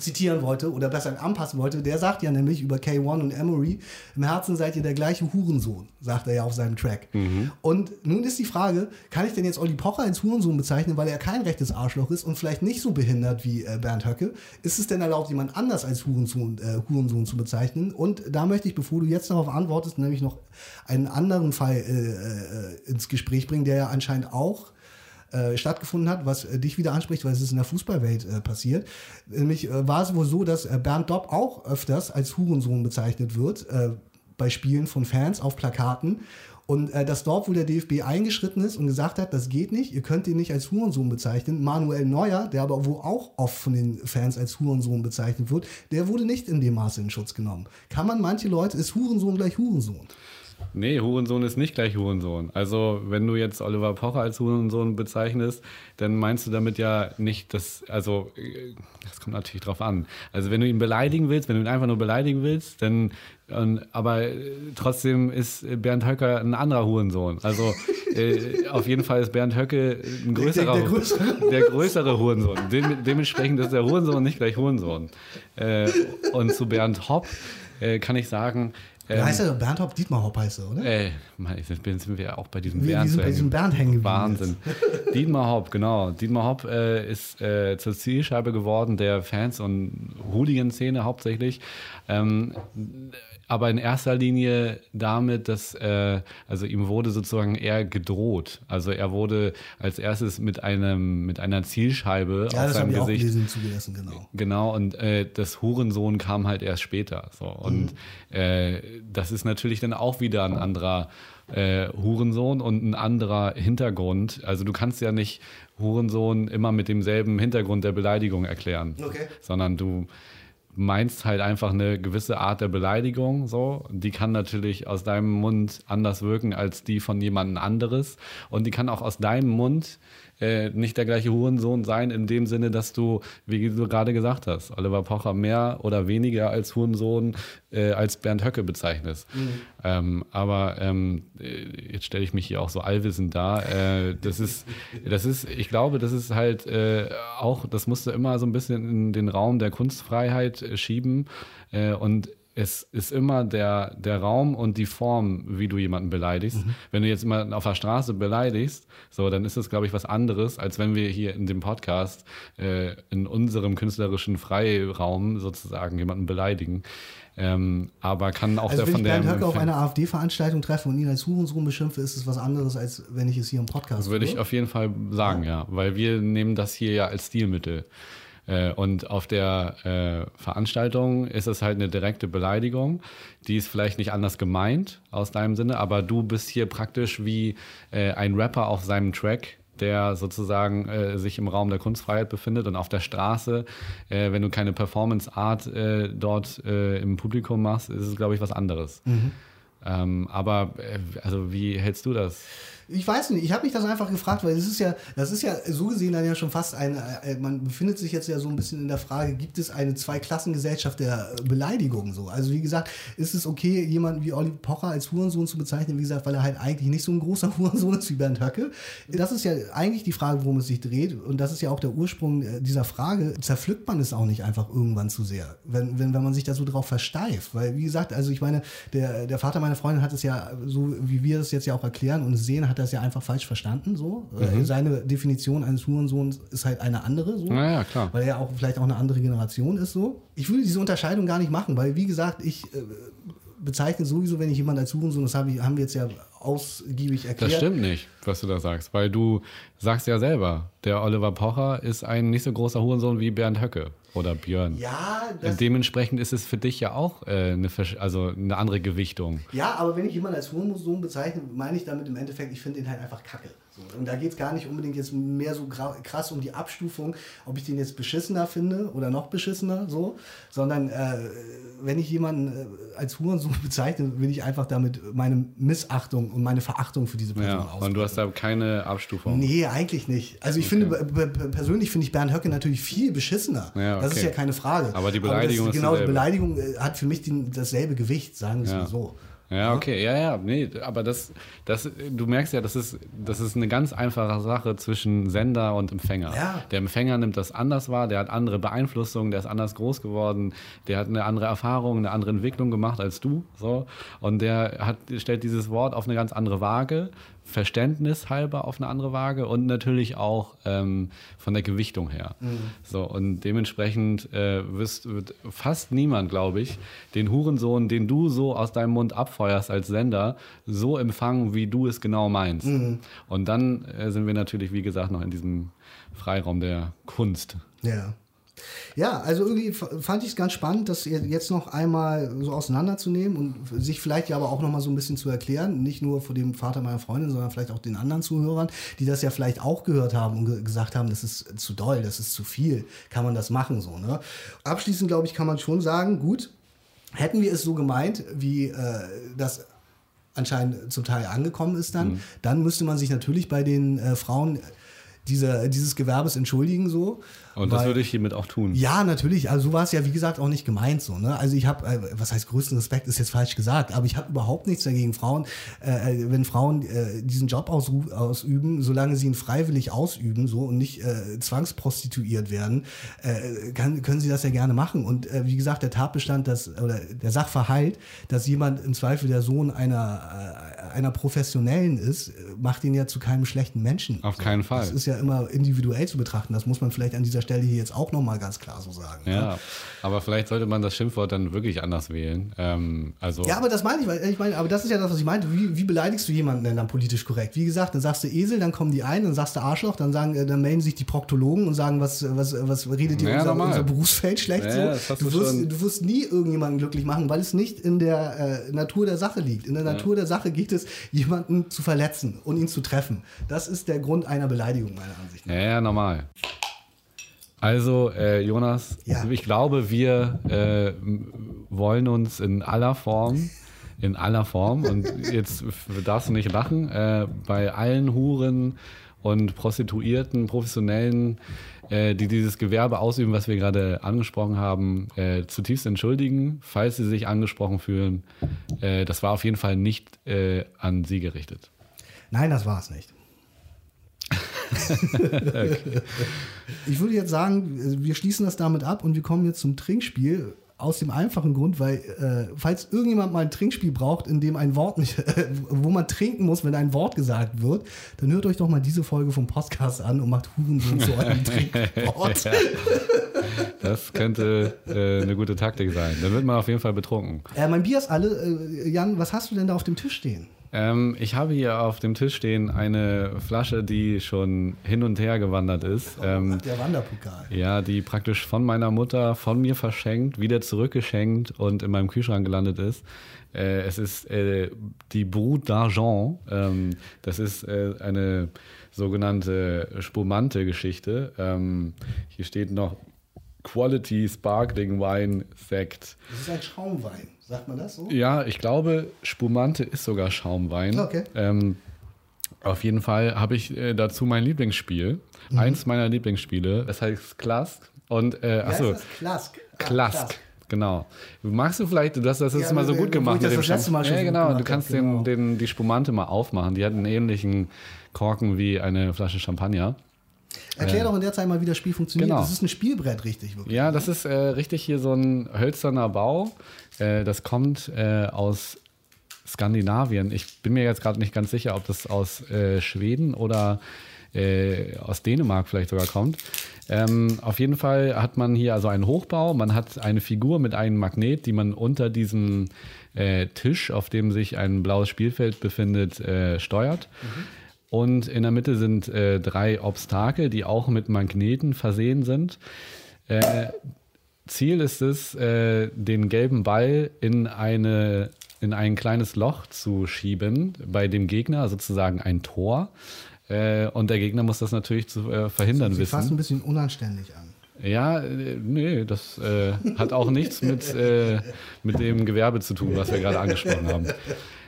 zitieren wollte oder besser anpassen wollte, der sagt ja nämlich über K1 und Emery, im Herzen seid ihr der gleiche Hurensohn, sagt er ja auf seinem Track. Mhm. Und nun ist die Frage, kann ich denn jetzt Olli Pocher als Hurensohn bezeichnen, weil er kein rechtes Arschloch ist und vielleicht nicht so behindert wie äh, Bernd Höcke? Ist es denn erlaubt, jemand anders als Hurensohn, äh, Hurensohn zu bezeichnen? Und da möchte ich, bevor du jetzt darauf antwortest, nämlich noch einen anderen Fall äh, äh ins Gespräch bringen, der ja anscheinend auch äh, stattgefunden hat, was äh, dich wieder anspricht, weil es ist in der Fußballwelt äh, passiert. Nämlich äh, war es wohl so, dass Bernd Dopp auch öfters als Hurensohn bezeichnet wird bei Spielen von Fans auf Plakaten. Und äh, dass dort, wo der DFB eingeschritten ist und gesagt hat, das geht nicht, ihr könnt ihn nicht als Hurensohn bezeichnen. Manuel Neuer, der aber wo auch oft von den Fans als Hurensohn bezeichnet wird, der wurde nicht in dem Maße in Schutz genommen. Kann man manche Leute, ist Hurensohn gleich Hurensohn? Nee, Hurensohn ist nicht gleich Hurensohn. Also, wenn du jetzt Oliver Pocher als Hurensohn bezeichnest, dann meinst du damit ja nicht, dass, also, das kommt natürlich drauf an. Also, wenn du ihn beleidigen willst, wenn du ihn einfach nur beleidigen willst, dann, aber trotzdem ist Bernd Höcker ein anderer Hurensohn. Also, äh, auf jeden Fall ist Bernd Höcke ein größerer, der, der, größere. der größere Hurensohn. Dem, dementsprechend ist der Hurensohn nicht gleich Hurensohn. Äh, und zu Bernd Hopp äh, kann ich sagen, ähm, heißt er Bernd Hopp? Dietmar Hopp heißt er, oder? Äh, jetzt sind wir auch bei diesem wir, Bernd. Wir sind bei diesem Bernd hängen Wahnsinn. Dietmar Hopp, genau. Dietmar Hopp äh, ist äh, zur Zielscheibe geworden der Fans- und Hooligan-Szene hauptsächlich. Ähm, aber in erster Linie damit, dass äh, also ihm wurde sozusagen eher gedroht. Also er wurde als erstes mit einem mit einer Zielscheibe ja, auf seinem Gesicht. Auch zugelassen, genau. Genau und äh, das Hurensohn kam halt erst später. So und mhm. äh, das ist natürlich dann auch wieder ein anderer äh, Hurensohn und ein anderer Hintergrund. Also du kannst ja nicht Hurensohn immer mit demselben Hintergrund der Beleidigung erklären, okay. sondern du meinst halt einfach eine gewisse Art der Beleidigung, so. Die kann natürlich aus deinem Mund anders wirken als die von jemand anderes. Und die kann auch aus deinem Mund äh, nicht der gleiche Hurensohn sein, in dem Sinne, dass du, wie du gerade gesagt hast, Oliver Pocher mehr oder weniger als Hurensohn äh, als Bernd Höcke bezeichnest. Mhm. Ähm, aber ähm, äh, jetzt stelle ich mich hier auch so allwissend dar. Äh, das ist, das ist, ich glaube, das ist halt äh, auch, das musst du immer so ein bisschen in den Raum der Kunstfreiheit äh, schieben. und es ist immer der, der Raum und die Form, wie du jemanden beleidigst. Mhm. Wenn du jetzt immer auf der Straße beleidigst, so, dann ist das, glaube ich, was anderes, als wenn wir hier in dem Podcast äh, in unserem künstlerischen Freiraum sozusagen jemanden beleidigen. Ähm, aber kann auch also der wenn von ich der. Bernd Höcke auf einer AfD-Veranstaltung treffe und ihn als Hurensohn beschimpfe, ist es was anderes, als wenn ich es hier im Podcast Würde ich auf jeden Fall sagen, ja. ja. Weil wir nehmen das hier ja als Stilmittel. Äh, und auf der äh, Veranstaltung ist es halt eine direkte Beleidigung. Die ist vielleicht nicht anders gemeint aus deinem Sinne, aber du bist hier praktisch wie äh, ein Rapper auf seinem Track der sozusagen äh, sich im Raum der Kunstfreiheit befindet und auf der Straße, äh, wenn du keine Performance-Art äh, dort im Publikum machst, ist es, glaube ich, was anderes. Mhm. Ähm, aber also wie hältst du das? Ich weiß nicht, ich habe mich das einfach gefragt, weil es ist ja, das ist ja so gesehen dann ja schon fast ein, äh, man befindet sich jetzt ja so ein bisschen in der Frage, gibt es eine Zweiklassengesellschaft der Beleidigung so? Also wie gesagt, ist es okay, jemanden wie Olli Pocher als Hurensohn zu bezeichnen, wie gesagt, weil er halt eigentlich nicht so ein großer Hurensohn ist wie Bernd Höcke? Das ist ja eigentlich die Frage, worum es sich dreht und das ist ja auch der Ursprung äh, dieser Frage. Zerpflückt man es auch nicht einfach irgendwann zu sehr, wenn, wenn, wenn man sich da so drauf versteift? Weil wie gesagt, also ich meine, der, der Vater meiner Freundin hat es ja so, wie wir es jetzt ja auch erklären und sehen, hat das ja einfach falsch verstanden. So. Mhm. Seine Definition eines Hurensohns ist halt eine andere. So. Ja, klar. Weil er auch vielleicht auch eine andere Generation ist. So. Ich würde diese Unterscheidung gar nicht machen, weil wie gesagt, ich äh, bezeichne sowieso, wenn ich jemanden als Hurensohn, das haben wir jetzt ja ausgiebig erklärt. Das stimmt nicht, was du da sagst, weil du sagst ja selber, der Oliver Pocher ist ein nicht so großer Hurensohn wie Bernd Höcke oder Björn. Ja, Dementsprechend ist es für dich ja auch äh, eine, also eine andere Gewichtung. Ja, aber wenn ich jemanden als Hurensohn bezeichne, meine ich damit im Endeffekt, ich finde ihn halt einfach kacke. Und da geht es gar nicht unbedingt jetzt mehr so krass um die Abstufung, ob ich den jetzt beschissener finde oder noch beschissener, so, sondern äh, wenn ich jemanden äh, als Hurensohn bezeichne, will ich einfach damit meine Missachtung und meine Verachtung für diese Person ja, ausdrücken. Und du hast da keine Abstufung? Nee, eigentlich nicht. Also ich okay. finde, persönlich finde ich Bernd Höcke natürlich viel beschissener. Ja, okay. Das ist ja keine Frage. Aber die Beleidigung Aber das, Genau, die Beleidigung äh, hat für mich den, dasselbe Gewicht, sagen wir es ja. mal so. Ja, okay, ja, ja, nee, aber das, das, du merkst ja, das ist, das ist eine ganz einfache Sache zwischen Sender und Empfänger. Ja. Der Empfänger nimmt das anders wahr, der hat andere Beeinflussungen, der ist anders groß geworden, der hat eine andere Erfahrung, eine andere Entwicklung gemacht als du, so. Und der hat, stellt dieses Wort auf eine ganz andere Waage Verständnis halber auf eine andere Waage und natürlich auch ähm, von der Gewichtung her. Mhm. So, und dementsprechend äh, wirst, wird fast niemand, glaube ich, den Hurensohn, den du so aus deinem Mund abfeuerst als Sender, so empfangen, wie du es genau meinst. Mhm. Und dann äh, sind wir natürlich, wie gesagt, noch in diesem Freiraum der Kunst. Ja. Ja, also irgendwie fand ich es ganz spannend, das jetzt noch einmal so auseinanderzunehmen und sich vielleicht ja aber auch noch mal so ein bisschen zu erklären, nicht nur vor dem Vater meiner Freundin, sondern vielleicht auch den anderen Zuhörern, die das ja vielleicht auch gehört haben und ge gesagt haben, das ist zu doll, das ist zu viel, kann man das machen so. Ne? Abschließend glaube ich, kann man schon sagen, gut, hätten wir es so gemeint, wie äh, das anscheinend zum Teil angekommen ist dann, mhm. dann müsste man sich natürlich bei den äh, Frauen dieser, dieses Gewerbes entschuldigen so. Und das würde ich hiermit auch tun. Ja, natürlich. Also so war es ja, wie gesagt, auch nicht gemeint so. Ne? Also ich habe, äh, was heißt größten Respekt, ist jetzt falsch gesagt, aber ich habe überhaupt nichts dagegen, Frauen, äh, äh wenn Frauen äh, diesen Job aus, ausüben, solange sie ihn freiwillig ausüben so und nicht äh, zwangsprostituiert werden, äh, kann, können sie das ja gerne machen. Und wie gesagt, der Tatbestand, dass, oder der Sachverhalt, dass jemand im Zweifel der Sohn einer, einer Professionellen ist, macht ihn ja zu keinem schlechten Menschen. Auf so. keinen Fall. Das ist ja immer individuell zu betrachten. Das muss man vielleicht an dieser Stelle hier jetzt auch nochmal ganz klar so sagen. Ja, ne? aber vielleicht sollte man das Schimpfwort dann wirklich anders wählen. Ähm, also ja, aber das meine ich, weil ich meine, aber das ist ja das, was ich meinte. Wie, wie beleidigst du jemanden denn dann politisch korrekt? Wie gesagt, dann sagst du Esel, dann kommen die ein, dann sagst du Arschloch, dann sagen, äh, dann melden sich die Proktologen und sagen, was, was, was redet ihr ja, unser, unser, Berufsfeld schlecht ja, so. Du wirst, du wirst nie irgendjemanden glücklich machen, weil es nicht in der äh, Natur der Sache liegt. In der Natur der Sache geht es, jemanden zu verletzen und ihn zu treffen. Das ist der Grund einer Beleidigung, meiner Ansicht nach. Ja, ja normal. Also, äh, Jonas, ja. ich glaube, wir äh, wollen uns in aller Form, in aller Form, und jetzt darfst du nicht lachen, äh, bei allen Huren und Prostituierten, Professionellen, äh, die dieses Gewerbe ausüben, was wir gerade angesprochen haben, äh, zutiefst entschuldigen, falls sie sich angesprochen fühlen. Äh, das war auf jeden Fall nicht an sie gerichtet. Nein, das war es nicht. Ich würde jetzt sagen, wir schließen das damit ab und wir kommen jetzt zum Trinkspiel. Aus dem einfachen Grund, weil äh, falls irgendjemand mal ein Trinkspiel braucht, in dem ein Wort nicht, äh, wo man trinken muss, wenn ein Wort gesagt wird, dann hört euch doch mal diese Folge vom Podcast an und macht Hurensohn zu eurem Trinkwort. Das könnte äh, eine gute Taktik sein. Dann wird man auf jeden Fall betrunken. Äh, mein Bier ist alle. Äh, Jan, was hast du denn da auf dem Tisch stehen? Ähm, ich habe hier auf dem Tisch stehen eine Flasche, die schon hin und her gewandert ist. Ähm, der Wanderpokal. Ja, die praktisch von meiner Mutter von mir verschenkt, wieder zurückgeschenkt und in meinem Kühlschrank gelandet ist. Äh, es ist äh, die Brut d'Argent. Ähm, das ist äh, eine sogenannte Spumante-Geschichte. Ähm, hier steht noch Quality Sparkling Wine Sect. Das ist ein Schaumwein. Sagt man das so? Ja, ich glaube, Spumante ist sogar Schaumwein. Okay. Ähm, auf jeden Fall habe ich äh, dazu mein Lieblingsspiel. Mhm. Eins meiner Lieblingsspiele. Es heißt Klask. Und, äh, achso. Klask. Klask. Genau. Magst du vielleicht, du hast das ja, mal so gut gemacht mit dem das letzte Mal schon Ja, genau. Du kannst genau. Den, den, die Spumante mal aufmachen. Die hat einen ähnlichen Korken wie eine Flasche Champagner. Erklär äh, doch in der Zeit mal, wie das Spiel funktioniert. Genau. Das ist ein Spielbrett, richtig? Wirklich. Ja, das ist äh, richtig hier so ein hölzerner Bau. Äh, das kommt äh, aus Skandinavien. Ich bin mir jetzt gerade nicht ganz sicher, ob das aus äh, Schweden oder äh, aus Dänemark vielleicht sogar kommt. Ähm, auf jeden Fall hat man hier also einen Hochbau. Man hat eine Figur mit einem Magnet, die man unter diesem Tisch, auf dem sich ein blaues Spielfeld befindet, steuert. Mhm. Und in der Mitte sind äh, drei Obstakel, die auch mit Magneten versehen sind. Ziel ist es, äh, den gelben Ball in, eine, in ein kleines Loch zu schieben, bei dem Gegner sozusagen ein Tor. Äh, und der Gegner muss das natürlich zu äh, verhindern das sieht wissen. fast ein bisschen unanständig an. Ja, äh, nee, das äh, hat auch nichts mit, äh, mit dem Gewerbe zu tun, was wir gerade angesprochen haben.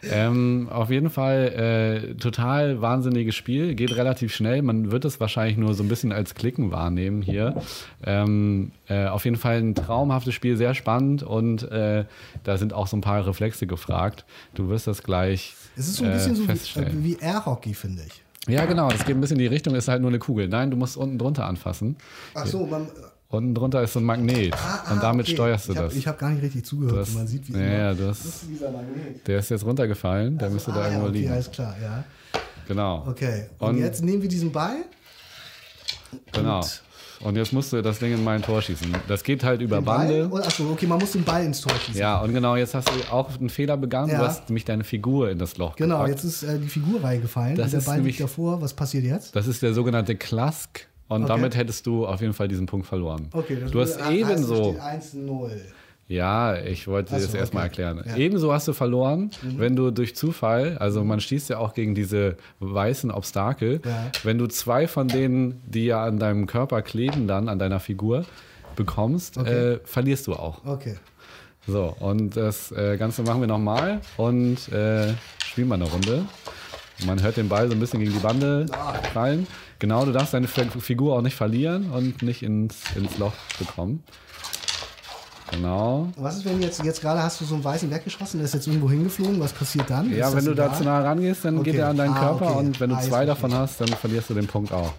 Ähm, auf jeden Fall äh, total wahnsinniges Spiel, geht relativ schnell. Man wird es wahrscheinlich nur so ein bisschen als Klicken wahrnehmen hier. Ähm, äh, auf jeden Fall ein traumhaftes Spiel, sehr spannend und äh, da sind auch so ein paar Reflexe gefragt. Du wirst das gleich. Es ist so ein bisschen so wie, wie Air-Hockey, finde ich. Ja, genau, das geht ein bisschen in die Richtung, ist halt nur eine Kugel. Nein, du musst unten drunter anfassen. Ach so, man. Unten drunter ist so ein Magnet Ah, ah, und damit okay. steuerst du ich hab, das. Ich habe gar nicht richtig zugehört. Du hast- man sieht, wie ja, hast, Das ist dieser Magnet. der ist jetzt runtergefallen, der müsste da ah, irgendwo ja, okay, liegen. alles klar, ja. Genau. Okay. Und, Und- jetzt nehmen wir diesen Ball. Genau. Und- Und jetzt musst du das Ding in mein Tor schießen. Das geht halt über Den? Bande. Und, achso, okay, man muss den Ball ins Tor schießen. Ja, und genau, jetzt hast du auch einen Fehler begangen. Ja. Du hast nämlich deine Figur in das Loch Genau, gepackt. jetzt ist äh, die Figur reingefallen Das der ist Ball nämlich- liegt davor. Was passiert jetzt? Das ist der sogenannte Klask. Und Okay. damit hättest du auf jeden Fall diesen Punkt verloren. Okay, das du hast ah, ebenso. steht 1-0. Ja, ich wollte Ach das so, erstmal okay. erklären. Ja. Mhm. Ebenso hast du verloren, wenn du durch Zufall, also man schießt ja auch gegen diese weißen Obstakel, Ja. wenn du zwei von denen, die ja an deinem Körper kleben, dann an deiner Figur bekommst, Okay. äh, verlierst du auch. Okay. So, und das äh, Ganze machen wir nochmal und äh, spielen mal eine Runde. Man hört den Ball so ein bisschen gegen die Bande fallen. Genau, du darfst deine Fi- Figur auch nicht verlieren und nicht ins, ins Loch bekommen. Genau. Was ist, wenn jetzt, jetzt gerade hast du so einen weißen weggeschossen, der ist jetzt irgendwo hingeflogen? Was passiert dann? Ja, Ist wenn du da zu nah rangehst, dann Okay. geht er an deinen Ah, Körper okay. und wenn du Ah, zwei davon hast, dann verlierst du den Punkt auch.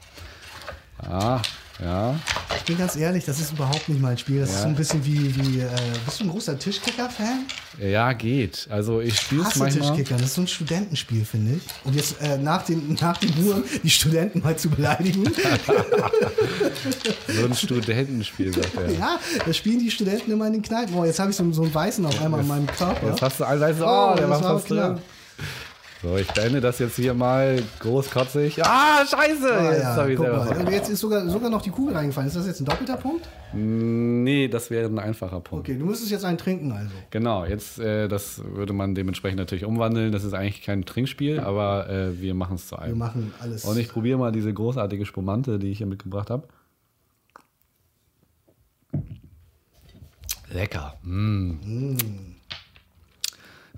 Ah, ja. Ich bin ganz ehrlich, das ist überhaupt nicht mein Spiel. Das ist Ja. so ein bisschen wie, wie äh, bist du ein großer Tischkicker-Fan? Ja, geht. Also ich spiele es manchmal. Tischkicker, das ist so ein Studentenspiel, finde ich. Und jetzt äh, nach, den, nach den Uhren die Studenten mal zu beleidigen. So ein Studentenspiel, sagt er. ja, das spielen die Studenten immer in den Kneipen. Oh, jetzt habe ich so, so einen Weißen auf einmal an meinem Körper. Jetzt hast du ein weißes, Oh, oh, der das war fast drin. So, ich beende das jetzt hier mal großkotzig. Ah, scheiße! Ah, jetzt ja, mal. jetzt ist sogar, sogar noch die Kugel reingefallen. Ist das jetzt ein doppelter Punkt? Nee, das wäre ein einfacher Punkt. Okay, du müsstest jetzt einen trinken also. Genau, jetzt, äh, das würde man dementsprechend natürlich umwandeln. Das ist eigentlich kein Trinkspiel, aber äh, wir machen es zu Wir einem. machen alles. Und ich probiere mal diese großartige Spumante, die ich hier mitgebracht habe. Lecker. Mm.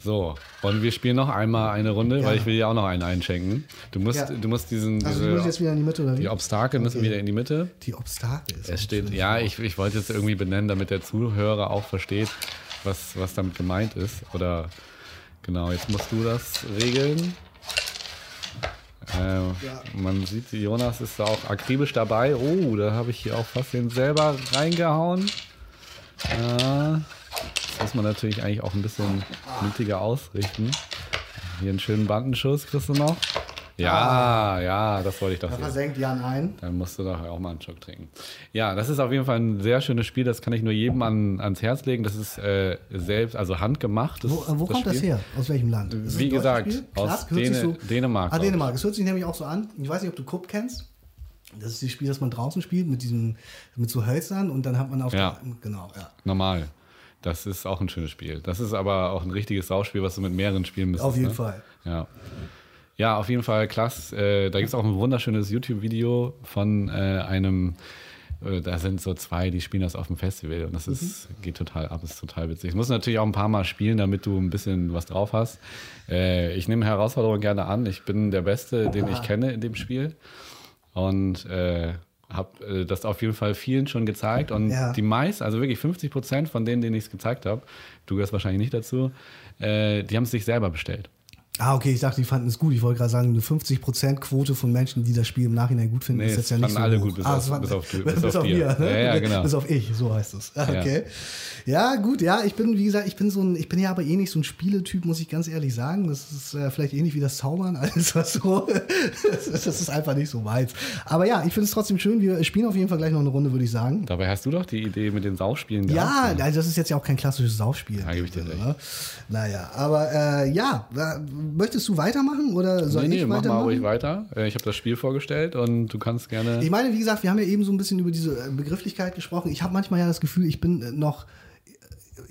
So, und wir spielen noch einmal eine Runde, Ja. weil ich will dir auch noch einen einschenken. Du musst, Ja. du musst diesen, also, du musst jetzt diese, wieder in die Mitte oder wie? die Obstakel müssen Okay. wieder in die Mitte. Die Obstakel. ist Es steht, ja, ich, ich wollte es irgendwie benennen, damit der Zuhörer auch versteht, was, was damit gemeint ist. Oder genau, jetzt musst du das regeln. Äh, Man sieht, Jonas ist da auch akribisch dabei. Oh, da habe ich hier auch fast den selber reingehauen. Ja, das muss man natürlich eigentlich auch ein bisschen mutiger ausrichten. Hier einen schönen Bandenschuss kriegst du noch. Ja, ja, das wollte ich doch Da sehen. versenkt Jan ein. Dann musst du doch auch mal einen Schock trinken. Ja, das ist auf jeden Fall ein sehr schönes Spiel. Das kann ich nur jedem an, ans Herz legen. Das ist äh, selbst, also handgemacht. Wo, äh, wo kommt das Spiel. her? Aus welchem Land? Ist Wie gesagt, Spiel? aus Däne- Dänemark, Ah. Dänemark. Es hört sich nämlich auch so an. Ich weiß nicht, ob du Kupp kennst. Das ist das Spiel, das man draußen spielt mit diesem, mit so Hölzern und dann hat man auf Ja. der, genau, ja. Normal. Das ist auch ein schönes Spiel. Das ist aber auch ein richtiges Sauspiel, was du mit mehreren spielen müsstest. Auf jeden ne? Fall. Ja. Ja, auf jeden Fall klasse. Äh, da gibt es auch ein wunderschönes YouTube-Video von äh, einem, äh, da sind so zwei, die spielen das auf dem Festival und das ist, geht total ab, ist total witzig. Es muss natürlich auch ein paar Mal spielen, damit du ein bisschen was drauf hast. Äh, ich nehme Herausforderungen gerne an. Ich bin der Beste, den ich kenne in dem Spiel. Und äh, habe äh, das auf jeden Fall vielen schon gezeigt. Und Ja. die meisten, also wirklich 50 Prozent von denen, denen ich es gezeigt habe, du gehörst wahrscheinlich nicht dazu, äh, die haben es sich selber bestellt. Ah, okay, ich dachte, die fanden es gut. Ich wollte gerade sagen, eine 50%-Quote von Menschen, die das Spiel im Nachhinein gut finden, Nee, ist jetzt ja nicht so alle hoch. gut, bis ah, auf- war- bis auf bis, bis auf auf dir. mir, ne? Ja, ja, genau. Bis auf ich, so heißt es. Okay. Ja. gut, ja, ich bin, wie gesagt, ich bin so ein, ich bin ja aber eh nicht so ein Spieletyp, muss ich ganz ehrlich sagen. Das ist äh, vielleicht ähnlich wie das Zaubern, alles was so. das, ist, einfach nicht so meins. Aber ja, ich finde es trotzdem schön. Wir spielen auf jeden Fall gleich noch eine Runde, würde ich sagen. Dabei hast du doch die Idee mit den Saufspielen Ja, gehabt. also das ist jetzt ja auch kein klassisches Saufspiel. Ja, gebe ich dir recht. Ne? Naja, aber äh, ja, äh, möchtest du weitermachen oder soll Nee, nee, ich mach mal weitermachen? ruhig weiter. Äh, Ich habe das Spiel vorgestellt und du kannst gerne. Ich meine, wie gesagt, wir haben ja eben so ein bisschen über diese äh, Begrifflichkeit gesprochen. Ich habe manchmal ja das Gefühl, ich bin äh, noch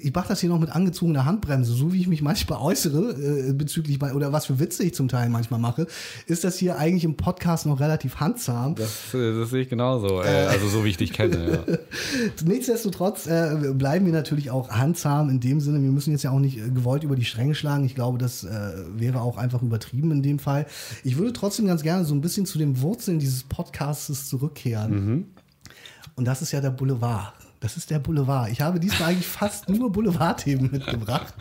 ich mache das hier noch mit angezogener Handbremse, so wie ich mich manchmal äußere, äh, bezüglich mein, oder was für Witze ich zum Teil manchmal mache, ist das hier eigentlich im Podcast noch relativ handsam. Das, äh, das sehe ich genauso. Äh, also so wie ich dich kenne. Ja. Nichtsdestotrotz äh, bleiben wir natürlich auch handsam in dem Sinne. Wir müssen jetzt ja auch nicht äh, gewollt über die Stränge schlagen. Ich glaube, das äh, wäre auch einfach übertrieben in dem Fall. Ich würde trotzdem ganz gerne so ein bisschen zu den Wurzeln dieses Podcasts zurückkehren. Mhm. Und das ist ja der Boulevard. Das ist der Boulevard. Ich habe diesmal eigentlich fast nur Boulevard-Themen mitgebracht.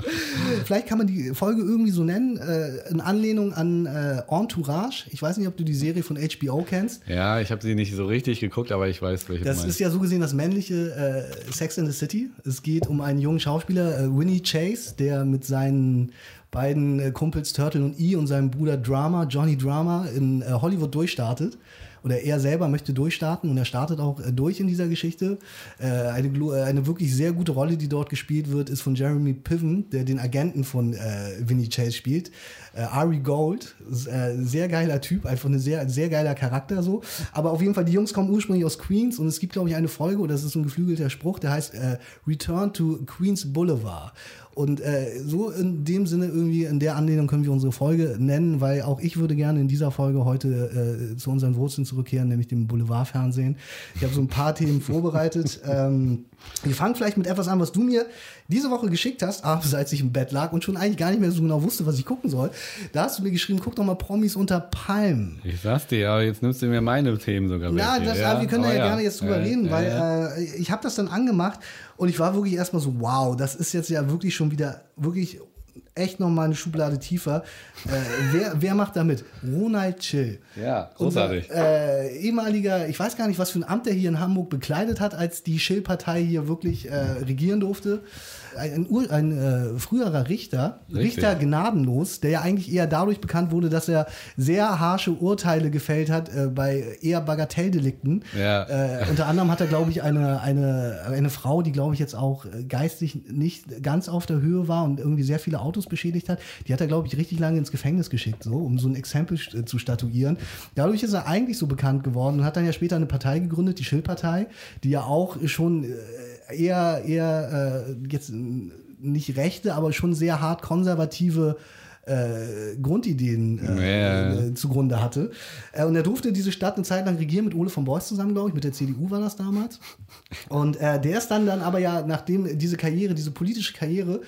Vielleicht kann man die Folge irgendwie so nennen, äh, in Anlehnung an äh, Entourage. Ich weiß nicht, ob du die Serie von HBO kennst. Ja, ich habe sie nicht so richtig geguckt, aber ich weiß, welche Das ist ja so gesehen das männliche äh, Sex in the City. Es geht um einen jungen Schauspieler, äh, Winnie Chase, der mit seinen beiden äh, Kumpels Turtle und E und seinem Bruder Drama, Johnny Drama, in äh, Hollywood durchstartet oder er selber möchte durchstarten und er startet auch äh, durch in dieser Geschichte. Äh, eine, äh, eine wirklich sehr gute Rolle, die dort gespielt wird, ist von Jeremy Piven, der den Agenten von äh, Vinny Chase spielt. Äh, Ari Gold, äh, sehr geiler Typ, einfach ein sehr, sehr geiler Charakter so. Aber auf jeden Fall, die Jungs kommen ursprünglich aus Queens und es gibt, glaube ich, eine Folge, oder das ist ein geflügelter Spruch, der heißt äh, Return to Queens Boulevard. Und äh, so in dem Sinne irgendwie, in der Anlehnung können wir unsere Folge nennen, weil auch ich würde gerne in dieser Folge heute äh, zu unseren Wurzeln zurückkehren, nämlich dem Boulevardfernsehen. Ich habe so ein paar Themen vorbereitet. Ähm, wir fangen vielleicht mit etwas an, was du mir diese Woche geschickt hast, abseits ich im Bett lag und schon eigentlich gar nicht mehr so genau wusste, was ich gucken soll. Da hast du mir geschrieben, guck doch mal Promis unter Palmen. Ich sag's dir, aber jetzt nimmst du mir meine Themen sogar weg. Ja, das, ja? wir können da ja, ja, gerne jetzt drüber ja, reden, weil äh, ich habe das dann angemacht und ich war wirklich erstmal so, wow, das ist jetzt ja wirklich schon wieder wirklich echt nochmal eine Schublade tiefer. Äh, wer, wer macht da mit? Ronald Chill. Ja, großartig. Unser, äh, ehemaliger, ich weiß gar nicht, was für ein Amt er hier in Hamburg bekleidet hat, als die Chill-Partei hier wirklich äh, regieren durfte ein, ein, ein äh, früherer Richter, Richtig. Richter gnadenlos, der ja eigentlich eher dadurch bekannt wurde, dass er sehr harsche Urteile gefällt hat äh, bei eher Bagatelldelikten. Ja. Äh, unter anderem hat er, glaube ich, eine, eine, eine Frau, die, glaube ich, jetzt auch äh, geistig nicht ganz auf der Höhe war und irgendwie sehr viele Autos beschädigt hat, die hat er, glaube ich, richtig lange ins Gefängnis geschickt, so, um so ein Exempel äh, zu statuieren. Dadurch ist er eigentlich so bekannt geworden und hat dann ja später eine Partei gegründet, die Schill-Partei, die ja auch schon äh, eher, eher äh, jetzt nicht rechte, aber schon sehr hart konservative äh, Grundideen äh, yeah. zugrunde hatte. Äh, und er durfte diese Stadt eine Zeit lang regieren mit Ole von Beuys zusammen, glaube ich, mit der CDU war das damals. Und äh, der ist dann dann aber ja, nachdem diese Karriere, diese politische Karriere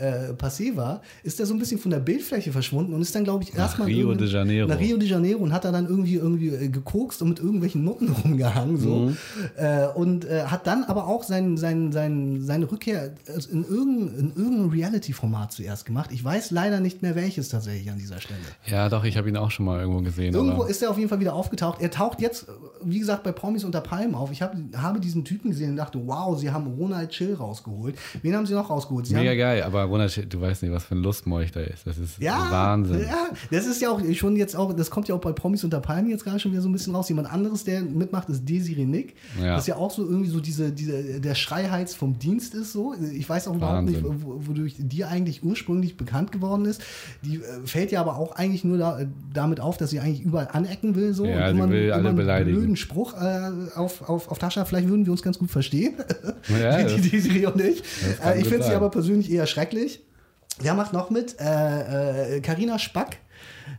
äh, passé war, ist er so ein bisschen von der Bildfläche verschwunden und ist dann, glaube ich, erstmal Rio de Janeiro. nach Rio de Janeiro und hat da dann irgendwie irgendwie äh, gekokst und mit irgendwelchen Nutten rumgehangen so mhm. äh, und äh, hat dann aber auch sein, sein, sein, seine Rückkehr in irgendein, in irgendein Reality-Format zuerst gemacht. Ich weiß leider nicht mehr welches tatsächlich an dieser Stelle. Ja, doch, ich habe ihn auch schon mal irgendwo gesehen. Irgendwo ist er auf jeden Fall wieder aufgetaucht. Er taucht jetzt, wie gesagt, bei Promis unter Palmen auf. Ich hab, habe diesen Typen gesehen und dachte, wow, sie haben Ronald Chill rausgeholt. Wen haben sie noch rausgeholt? Sie Mega haben, geil, aber Ronald, du weißt nicht, was für ein Lustmolch da ist. Das ist ja, Wahnsinn. Ja, das ist ja auch schon jetzt auch, das kommt ja auch bei Promis unter Palmen jetzt gerade schon wieder so ein bisschen raus. Jemand anderes, der mitmacht, ist Desiree Nick. Ja. Das ja auch so irgendwie so diese, diese, der Schreiheiz vom Dienst ist so. Ich weiß auch überhaupt Wahnsinn. nicht, wodurch die eigentlich ursprünglich bekannt geworden ist. Die äh, fällt ja aber auch eigentlich nur da, damit auf, dass sie eigentlich überall anecken will. So. Ja, und sie will alle beleidigen. Einen blöden Spruch äh, auf, auf, auf Tascha, vielleicht würden wir uns ganz gut verstehen. Ja, die, die Desiree und ich. Äh, ich finde sie aber persönlich eher schrecklich. Wer macht noch mit? Karina äh, äh, Spack.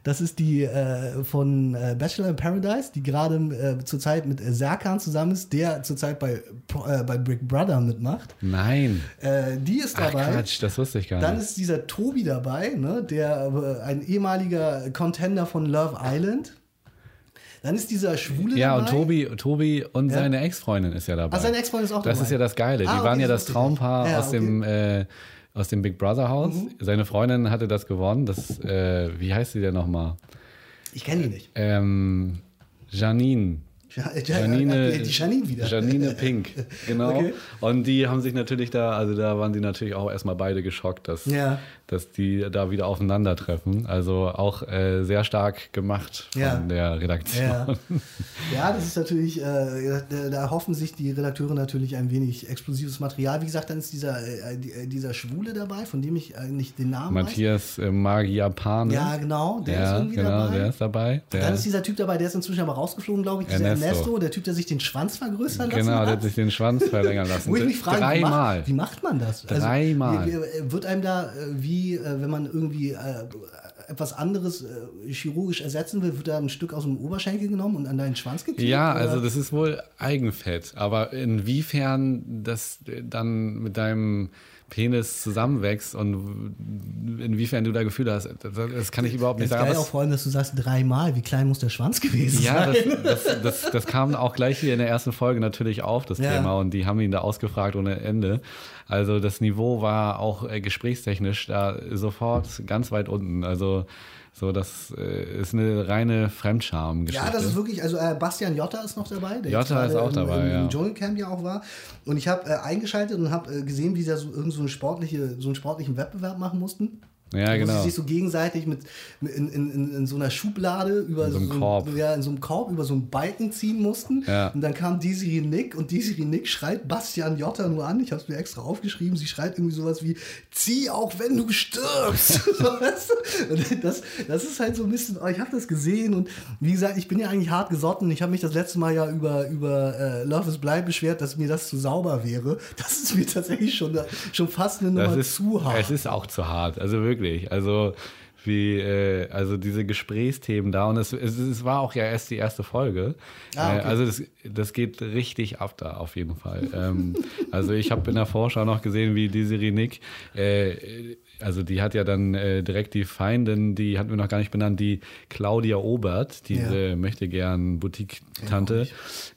Das ist die äh, von äh, Bachelor in Paradise, die gerade äh, zurzeit mit Serkan zusammen ist, der zurzeit bei, äh, bei Brick Brother mitmacht. Nein. Äh, die ist dabei. Ach Quatsch, das wusste ich gar nicht. Dann ist dieser Tobi dabei, ne, der ein ehemaliger Contender von Love Island. Dann ist dieser Schwule Ja, dabei. und Tobi, Tobi und ja. seine Ex-Freundin ist ja dabei. Ach, seine Ex-Freundin ist auch das dabei. Das ist ja das Geile. Ah, die okay, waren ja das Traumpaar ja, aus okay. dem äh, aus dem Big Brother Haus. Mhm. Seine Freundin hatte das gewonnen. Das, äh, wie heißt sie denn nochmal? Ich kenne die nicht. Ähm, Janine. Janine, die Janine wieder. Janine Pink, genau. Okay. Und die haben sich natürlich da, also da waren die natürlich auch erstmal beide geschockt, dass, ja. Dass die da wieder aufeinandertreffen. Also auch äh, sehr stark gemacht von ja. der Redaktion. Ja. ja. das ist natürlich, äh, da, da, hoffen sich die Redakteure natürlich ein wenig explosives Material. Wie gesagt, dann ist dieser, äh, äh dieser Schwule dabei, von dem ich nicht den Namen Matthias weiß. Äh, Magiapane. Ja, genau, der ist irgendwie genau, dabei. Der ist dabei. Der dann ist dieser Typ dabei, der ist inzwischen aber rausgeflogen, glaube ich. Ernesto Ernesto, der Typ, der sich den Schwanz vergrößern lassen Genau, der hat sich den Schwanz verlängern lassen. Wo ich mich frage, wie macht, wie macht man das? Also, Dreimal. wie- wie- wird einem da, äh, wie, äh, wenn man irgendwie äh, etwas anderes äh, chirurgisch ersetzen will, wird da ein Stück aus dem Oberschenkel genommen und an deinen Schwanz geklebt? Ja, oder? also das ist wohl Eigenfett. Aber inwiefern das dann mit deinem Penis zusammenwächst und inwiefern du da Gefühle hast, das, das kann ich überhaupt nicht Jetzt sagen. Was- auch vor allem, dass du sagst dreimal. Wie klein muss der Schwanz gewesen Ja, sein? das, das, das, das kam auch gleich hier in der ersten Folge natürlich auf, das Ja. Thema. Und die haben ihn da ausgefragt ohne Ende. Also das Niveau war auch äh, gesprächstechnisch da sofort ganz weit unten. Also so, das äh, ist eine reine Fremdscham-Geschichte. Ja, das ist wirklich, also äh, Bastian Jotta ist noch dabei, der Jotta ist auch dabei, im, im, ja. im Dschungelcamp ja auch war. Und ich habe äh, eingeschaltet und habe äh, gesehen, wie sie da so, irgend so, eine sportliche, so einen sportlichen Wettbewerb machen mussten. Ja, genau. sie sich so gegenseitig mit, in, in, in, so einer Schublade über In so einem ein- Korb. Ja, in so einem Korb über so einen Balken ziehen mussten. Ja. Und dann kam Desiree Nick und Desiree Nick schreit Bastian Jotta nur an. Ich habe es mir extra aufgeschrieben. Sie schreit irgendwie sowas wie: Zieh auch, wenn du stirbst. das, das ist halt so ein bisschen. Ich habe das gesehen und wie gesagt, ich bin ja eigentlich hart gesotten. Ich habe mich das letzte Mal ja über, über äh, Love is Blind beschwert, dass mir das zu sauber wäre. Das ist mir tatsächlich schon, schon fast eine Das Nummer ist zu hart. Es ist auch zu hart, also wirklich. Also wie, äh, also diese Gesprächsthemen da und es, es, es war auch ja erst die erste Folge. Ah, okay. äh, also das, das geht richtig ab da auf jeden Fall. ähm, also ich habe in der Vorschau noch gesehen, wie Desiree Nick, äh, also die hat ja dann äh, direkt die Feindin, die hatten wir noch gar nicht benannt, die Claudia Obert, diese möchte gern Boutique-Tante,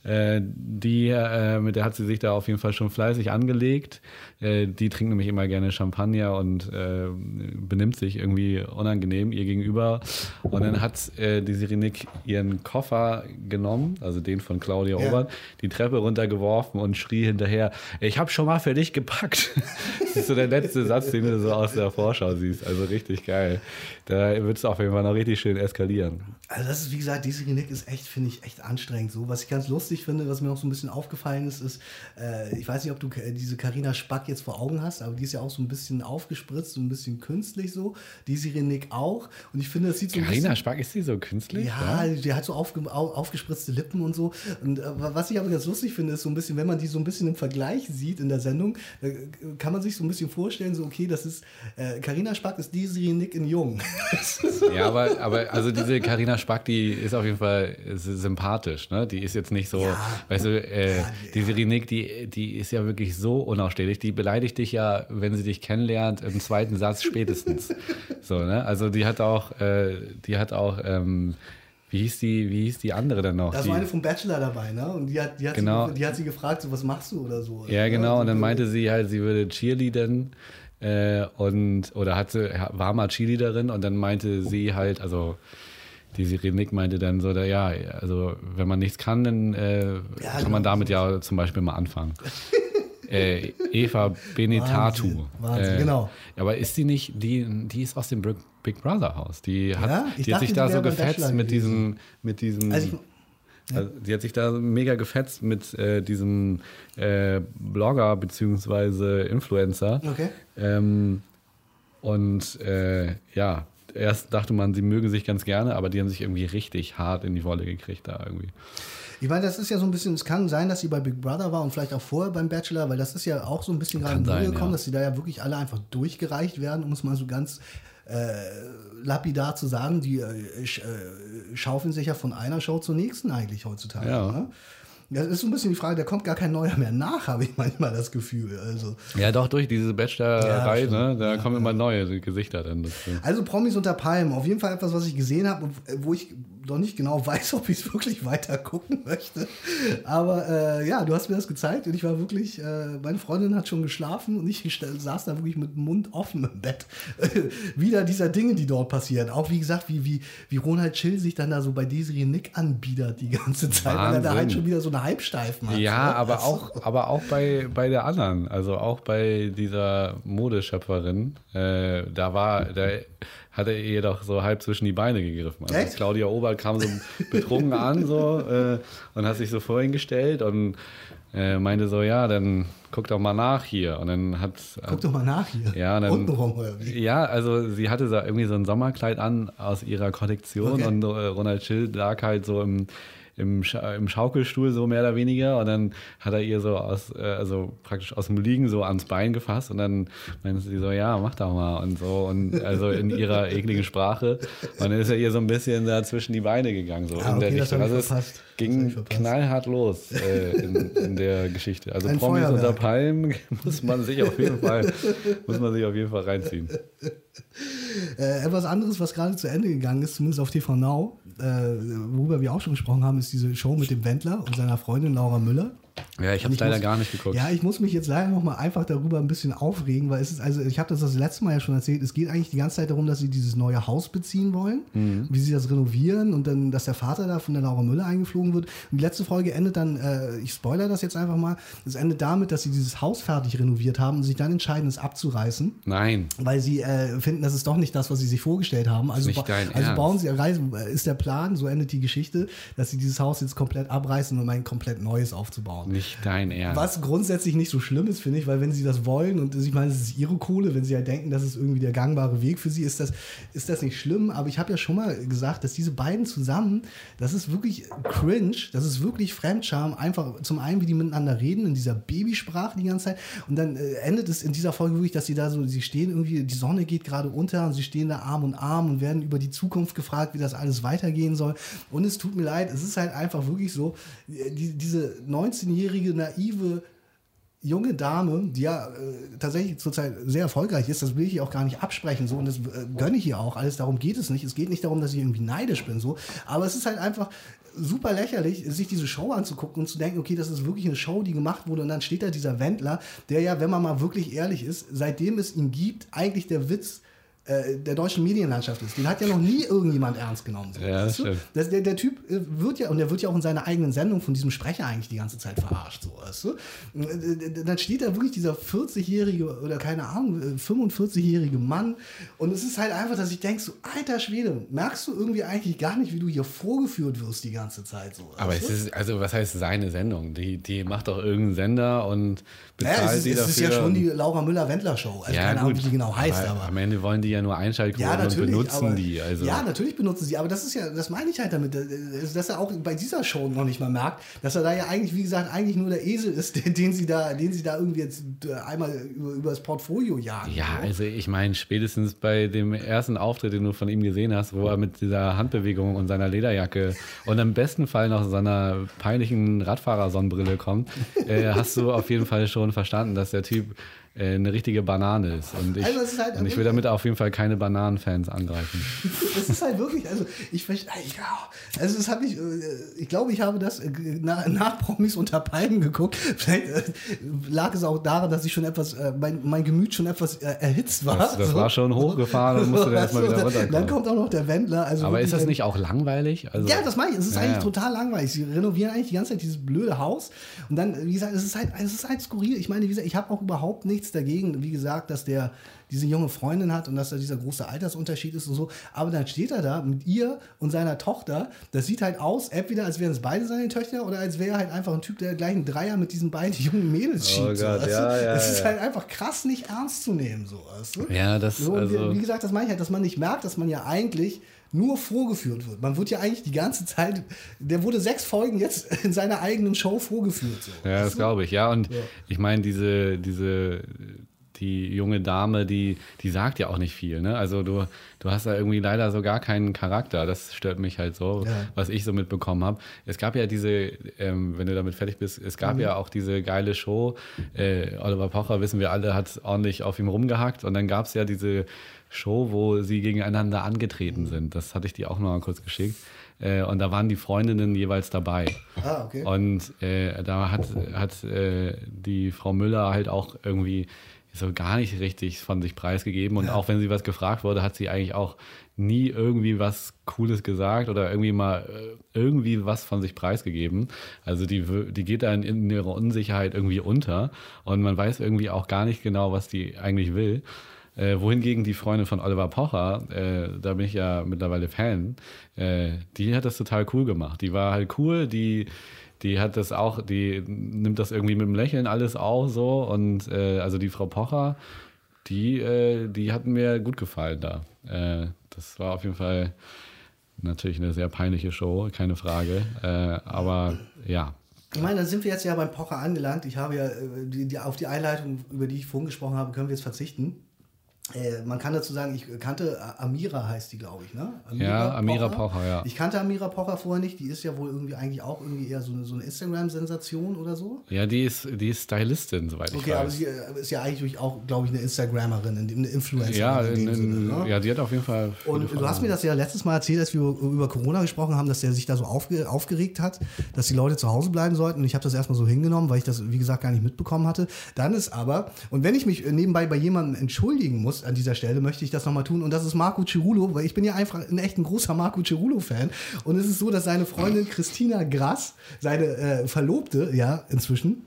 äh, die, äh, mit der hat sie sich da auf jeden Fall schon fleißig angelegt. Äh, die trinkt nämlich immer gerne Champagner und äh, benimmt sich irgendwie unangenehm ihr gegenüber. Und dann hat äh, die Sirenik ihren Koffer genommen, also den von Claudia Ja. Obert, die Treppe runtergeworfen und schrie hinterher, ich habe schon mal für dich gepackt. das ist so der letzte Satz, den du so aus der Vorschau siehst. Also richtig geil. Da wird es auf jeden Fall noch richtig schön eskalieren. Also das ist, wie gesagt, diese Nick ist echt, finde ich, echt anstrengend. So, was ich ganz lustig finde, was mir auch so ein bisschen aufgefallen ist, ist, äh, ich weiß nicht, ob du äh, diese Karina Spack jetzt vor Augen hast, aber die ist ja auch so ein bisschen aufgespritzt, so ein bisschen künstlich so. Die Nick auch. Und ich finde, das sieht so ein bisschen... Carina Spack, ist die so künstlich? Ja, die hat so aufge, au, aufgespritzte Lippen und so. Und äh, was ich aber ganz lustig finde, ist so ein bisschen, wenn man die so ein bisschen im Vergleich sieht in der Sendung, äh, kann man sich so ein bisschen vorstellen, so okay, das ist äh, Carina Spack ist Desiree Nick in Jung. Ja, aber, aber also diese Carina Spack, die ist auf jeden Fall sympathisch, ne? Die ist jetzt nicht so, weißt du, äh, die Sirenik, die, die ist ja wirklich so unausstehlich, die beleidigt dich ja, wenn sie dich kennenlernt, im zweiten Satz spätestens. so, ne? Also die hat auch, äh, die hat auch, ähm, wie hieß die, wie hieß die andere dann noch? Da die, war eine vom Bachelor dabei, ne? Und die hat, die hat, Genau. sie, die hat sie gefragt, so, was machst du oder so. Ja, genau. Und dann meinte sie halt, sie würde Cheerleadern äh, und oder hatte war mal Cheerleaderin und dann meinte sie halt, also die Sirenik meinte dann so, da, ja, also wenn man nichts kann, dann äh, kann genau. man damit ja zum Beispiel mal anfangen. äh, Eva Benetatu. Wahnsinn, Wahnsinn, äh, genau. Aber ist die nicht, die, die ist aus dem Big Brother Haus. Die hat, Ja? Die hat sich da so gefetzt mit diesen, mit diesen Also ich, also, die hat sich da mega gefetzt mit äh, diesem äh, Blogger beziehungsweise Influencer. Okay. Ähm, und äh, ja, erst dachte man, sie mögen sich ganz gerne, aber die haben sich irgendwie richtig hart in die Wolle gekriegt da irgendwie. ich meine, das ist ja so ein bisschen, es kann sein, dass sie bei Big Brother war und vielleicht auch vorher beim Bachelor, weil das ist ja auch so ein bisschen gerade in gekommen, ja. dass sie da ja wirklich alle einfach durchgereicht werden, um es mal so ganz lapidar zu sagen. Die äh, äh, schaufeln sich ja von einer Show zur nächsten eigentlich heutzutage. Ja. Ne? Das ist so ein bisschen die Frage, da kommt gar kein neuer mehr nach, habe ich manchmal das Gefühl. Also, Ja, doch, durch diese Bachelorei, Ja, ne, da kommen immer neue Gesichter dann dazu. Also Promis unter Palmen, auf jeden Fall etwas, was ich gesehen habe und äh, wo ich noch nicht genau weiß, ob ich es wirklich weiter gucken möchte. Aber äh, ja, du hast mir das gezeigt und ich war wirklich, äh, meine Freundin hat schon geschlafen und ich saß da wirklich mit dem Mund offen im Bett. Wieder dieser Dinge, die dort passieren. Auch wie gesagt, wie, wie, wie Ronald Chill sich dann da so bei Desiree Nick anbiedert die ganze Zeit, weil er da Wahnsinn. halt schon wieder so eine Halbsteifen hat. Ja, ne? aber Also- auch, aber auch bei, bei der anderen, also auch bei dieser Modeschöpferin, äh, da war, da hat er ihr doch so halb zwischen die Beine gegriffen. Also Echt? Claudia Obert kam so betrunken an so äh, und hat sich so vor ihn gestellt und äh, meinte so, ja, dann guck doch mal nach hier. Und dann hat Guck doch mal nach hier. Ja, dann- Untenrum oder wie? ja, also sie hatte so irgendwie so ein Sommerkleid an aus ihrer Kollektion Okay. und äh, Ronald Schill lag halt so im, im, Scha im Schaukelstuhl so mehr oder weniger und dann hat er ihr so aus, äh, also praktisch aus dem Liegen so ans Bein gefasst und dann meinte sie so, ja, mach doch mal und so und also in ihrer ekligen Sprache und dann ist er ihr so ein bisschen da zwischen die Beine gegangen so Ah, in der okay, das Richtung. Also es ging knallhart los äh, in, in der Geschichte. Also Ein Promis Feuerwerk. unter Palmen muss man sich auf jeden Fall muss man sich auf jeden Fall reinziehen. Äh, etwas anderes, was gerade zu Ende gegangen ist, zumindest auf TV Now, äh, worüber wir auch schon gesprochen haben, ist diese Show mit dem Wendler und seiner Freundin Laura Müller. Ja, ich habe Und leider muss- gar nicht geguckt. Ja, ich muss mich jetzt leider noch mal einfach darüber ein bisschen aufregen, weil es ist, also ich habe das das letzte Mal ja schon erzählt, es geht eigentlich die ganze Zeit darum, dass sie dieses neue Haus beziehen wollen, Mhm. wie sie das renovieren und dann, dass der Vater da von der Laura Müller eingeflogen wird. Und die letzte Folge endet dann, äh, ich spoiler das jetzt einfach mal, es endet damit, dass sie dieses Haus fertig renoviert haben und sich dann entscheiden, es abzureißen Nein. weil sie äh, finden, das ist doch nicht das, was sie sich vorgestellt haben. Also, ba- also bauen sie, äh, ist der Plan, so endet die Geschichte, dass sie dieses Haus jetzt komplett abreißen, um ein komplett neues aufzubauen. Nicht dein Ernst. Was grundsätzlich nicht so schlimm ist, finde ich, weil wenn sie das wollen und ich meine, es ist ihre Kohle, wenn sie halt denken, das ist irgendwie der gangbare Weg für sie, ist das, ist das nicht schlimm. Aber ich habe ja schon mal gesagt, dass diese beiden zusammen, das ist wirklich cringe, das ist wirklich Fremdscham. Einfach zum einen, wie die miteinander reden, in dieser Babysprache die ganze Zeit. Und dann äh, endet es in dieser Folge wirklich, dass sie da so, sie stehen irgendwie, die Sonne geht gerade unter und sie stehen da Arm und Arm und werden über die Zukunft gefragt, wie das alles weitergehen soll. Und es tut mir leid, es ist halt einfach wirklich so, äh, die, diese 19-jährige naive junge Dame, die ja äh, tatsächlich zurzeit sehr erfolgreich ist, das will ich ihr auch gar nicht absprechen, so und das äh, gönne ich ihr auch. Alles darum geht es nicht. Es geht nicht darum, dass ich irgendwie neidisch bin, so. Aber es ist halt einfach super lächerlich, sich diese Show anzugucken und zu denken, okay, das ist wirklich eine Show, die gemacht wurde und dann steht da dieser Wendler, der ja, wenn man mal wirklich ehrlich ist, seitdem es ihn gibt, eigentlich der Witz äh, der deutschen Medienlandschaft ist. Den hat ja noch nie irgendjemand ernst genommen. So, Ja, weißt du? Das, der, der Typ äh, wird ja, und der wird ja auch in seiner eigenen Sendung von diesem Sprecher eigentlich die ganze Zeit verarscht, so, weißt du? Äh, Dann steht da wirklich dieser 40-jährige oder keine Ahnung, äh, 45-jährige Mann und es ist halt einfach, dass ich denke, so, alter Schwede, merkst du irgendwie eigentlich gar nicht, wie du hier vorgeführt wirst die ganze Zeit, so. Aber es ist, also was heißt seine Sendung? Die, die macht doch irgendeinen Sender und bezahlt naja, es, ist, sie es dafür. ist ja schon die Laura Müller-Wendler-Show. Also keine Ahnung, wie die genau heißt, aber. Am Ende wollen die ja nur Einschaltquoten Ja, natürlich. und benutzen aber, die. Also. Ja, natürlich benutzen sie, aber das ist ja, das meine ich halt damit, äh, dass er auch bei dieser Show noch nicht mal merkt, dass er da ja eigentlich, wie gesagt, eigentlich nur der Esel ist, den, den sie da, den sie da irgendwie jetzt äh, einmal über, über das Portfolio jagen. Ja, so. also ich meine, spätestens bei dem ersten Auftritt, den du von ihm gesehen hast, wo er mit dieser Handbewegung und seiner Lederjacke und im besten Fall noch seiner peinlichen Radfahrersonnenbrille kommt, äh, hast du auf jeden Fall schon verstanden, dass der Typ äh, eine richtige Banane ist. Und ich, Also ist halt und ich will damit auf jeden Fall keine Bananenfans angreifen. Das ist halt wirklich, also ich verstehe, also das habe ich, äh, ich glaube, ich habe das äh, nach, nach Promis unter Palmen geguckt. Vielleicht äh, lag es auch daran, dass ich schon etwas, äh, mein, mein Gemüt schon etwas äh, erhitzt war. Das, das So. war schon hochgefahren und musste dann erstmal wieder dann, runterkommen. dann kommt auch noch der Wendler. Also Aber ist das nicht auch langweilig? Also, Ja, das meine ich. Es ist Ja, eigentlich ja. total langweilig. Sie renovieren eigentlich die ganze Zeit dieses blöde Haus. Und dann, wie gesagt, es ist halt, es ist halt skurril. Ich meine, wie gesagt, ich habe auch überhaupt nichts dagegen, wie gesagt, dass der diese junge Freundin hat und dass da dieser große Altersunterschied ist und so. Aber dann steht er da mit ihr und seiner Tochter. Das sieht halt aus, entweder als wären es beide seine Töchter oder als wäre er halt einfach ein Typ, der gleich einen Dreier mit diesen beiden jungen Mädels schiebt. Oh so, Gott, ja, ja, ist ja. halt einfach krass nicht ernst zu nehmen, so. Weißt du? Ja, das, So, also, wie, wie gesagt, das meine ich halt, dass man nicht merkt, dass man ja eigentlich nur vorgeführt wird. Man wird ja eigentlich die ganze Zeit, der wurde sechs Folgen jetzt in seiner eigenen Show vorgeführt. So. Ja, das glaube ich, ja. Und Ja. ich meine, diese, diese, die junge Dame, die, die sagt ja auch nicht viel, ne? Also du, du hast da irgendwie leider so gar keinen Charakter. Das stört mich halt so, Ja. was ich so mitbekommen habe. Es gab ja diese, ähm, wenn du damit fertig bist, es Mhm. gab ja auch diese geile Show. Äh, Oliver Pocher, wissen wir alle, hat ordentlich auf ihm rumgehackt. Und dann gab es ja diese Show, wo sie gegeneinander angetreten sind. Das hatte ich dir auch noch mal kurz geschickt. Äh, und da waren die Freundinnen jeweils dabei. Ah, okay. Und äh, da hat, hat äh, die Frau Müller halt auch irgendwie so gar nicht richtig von sich preisgegeben. Und auch wenn sie was gefragt wurde, hat sie eigentlich auch nie irgendwie was Cooles gesagt oder irgendwie mal äh, irgendwie was von sich preisgegeben. Also die, die geht da in, in ihrer Unsicherheit irgendwie unter und man weiß irgendwie auch gar nicht genau, was die eigentlich will. Äh, wohingegen die Freundin von Oliver Pocher, äh, da bin ich ja mittlerweile Fan, äh, die hat das total cool gemacht. Die war halt cool, die, die hat das auch, die nimmt das irgendwie mit dem Lächeln alles auch so. Und äh, also die Frau Pocher, die, äh, die hat mir gut gefallen da. Äh, das war auf jeden Fall natürlich eine sehr peinliche Show, keine Frage. Aber ja, ich meine, da sind wir jetzt ja beim Pocher angelangt. Ich habe ja die, die, auf die Einleitung, über die ich vorhin gesprochen habe, können wir jetzt verzichten. Äh, man kann dazu sagen, ich kannte Amira heißt die, glaube ich, ne? Amira ja, Amira Pocher. Ja. Ich kannte Amira Pocher vorher nicht. Die ist ja wohl irgendwie eigentlich auch irgendwie eher so eine, so eine Instagram-Sensation oder so. Ja, die ist, die ist Stylistin, soweit ich okay, weiß. Okay, aber sie äh, ist ja eigentlich auch, glaube ich, eine Instagrammerin, eine Influencerin. Ja, in, in, Sinne, ne? ja, die hat auf jeden Fall. Und du hast mir das ja letztes Mal erzählt, als wir über Corona gesprochen haben, dass der sich da so aufge, aufgeregt hat, dass die Leute zu Hause bleiben sollten. Und ich habe das erstmal so hingenommen, weil ich das, wie gesagt, gar nicht mitbekommen hatte. Dann ist aber, und wenn ich mich nebenbei bei jemandem entschuldigen muss an dieser Stelle, möchte ich das nochmal tun. Und das ist Marco Cirulo, weil ich bin ja einfach ein echt ein großer Marco Cirulo-Fan. Und es ist so, dass seine Freundin Christina Grass, seine äh, Verlobte, ja, inzwischen,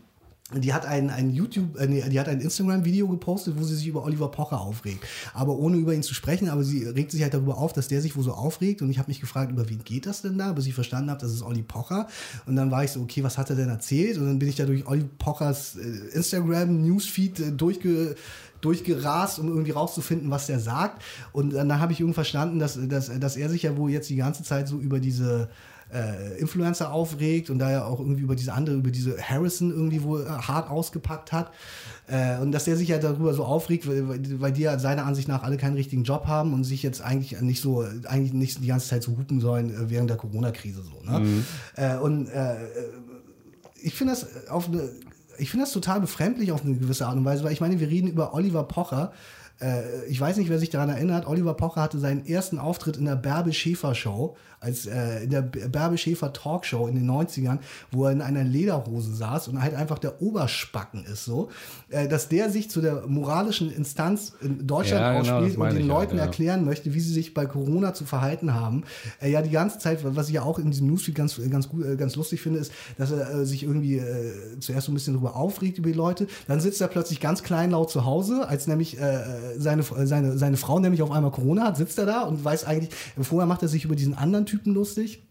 die hat ein, ein YouTube, äh, die hat ein Instagram-Video gepostet, wo sie sich über Oliver Pocher aufregt. Aber ohne über ihn zu sprechen, aber sie regt sich halt darüber auf, dass der sich wohl so aufregt. Und ich habe mich gefragt, über wen geht das denn da? Bis ich verstanden habe, das ist Olli Pocher. Und dann war ich so, okay, was hat er denn erzählt? Und dann bin ich da durch Olli Pochers äh, Instagram-Newsfeed äh, durchge durchgerast, um irgendwie rauszufinden, was der sagt. Und dann habe ich irgendwie verstanden, dass, dass, dass er sich ja wohl jetzt die ganze Zeit so über diese äh, Influencer aufregt und da ja auch irgendwie über diese andere, über diese Harrison irgendwie wohl äh, hart ausgepackt hat. Äh, und dass er sich ja darüber so aufregt, weil, weil die ja seiner Ansicht nach alle keinen richtigen Job haben und sich jetzt eigentlich nicht so, eigentlich nicht die ganze Zeit so hupen sollen äh, während der Corona-Krise so. Ne? Mhm. Äh, und ich finde das auf eine ich finde das total befremdlich auf eine gewisse Art und Weise, weil ich meine, wir reden über Oliver Pocher, äh, ich weiß nicht, wer sich daran erinnert, Oliver Pocher hatte seinen ersten Auftritt in der Bärbel Schäfer Show, als äh, in der Bärbel Schäfer Talkshow in den 90ern, wo er in einer Lederhose saß und halt einfach der Oberspacken ist so, äh, dass der sich zu der moralischen Instanz in Deutschland ja, genau, ausspielt und den Leuten halt, ja. erklären möchte, wie sie sich bei Corona zu verhalten haben. Äh, ja, die ganze Zeit, was ich ja auch in diesem Newsfeed ganz, ganz, gut, äh, ganz lustig finde, ist, dass er äh, sich irgendwie äh, zuerst so ein bisschen darüber aufregt über die Leute, dann sitzt er plötzlich ganz kleinlaut zu Hause, als nämlich seine, seine, seine Frau nämlich auf einmal Corona hat, sitzt er da und weiß eigentlich, vorher macht er sich über diesen anderen Typen lustig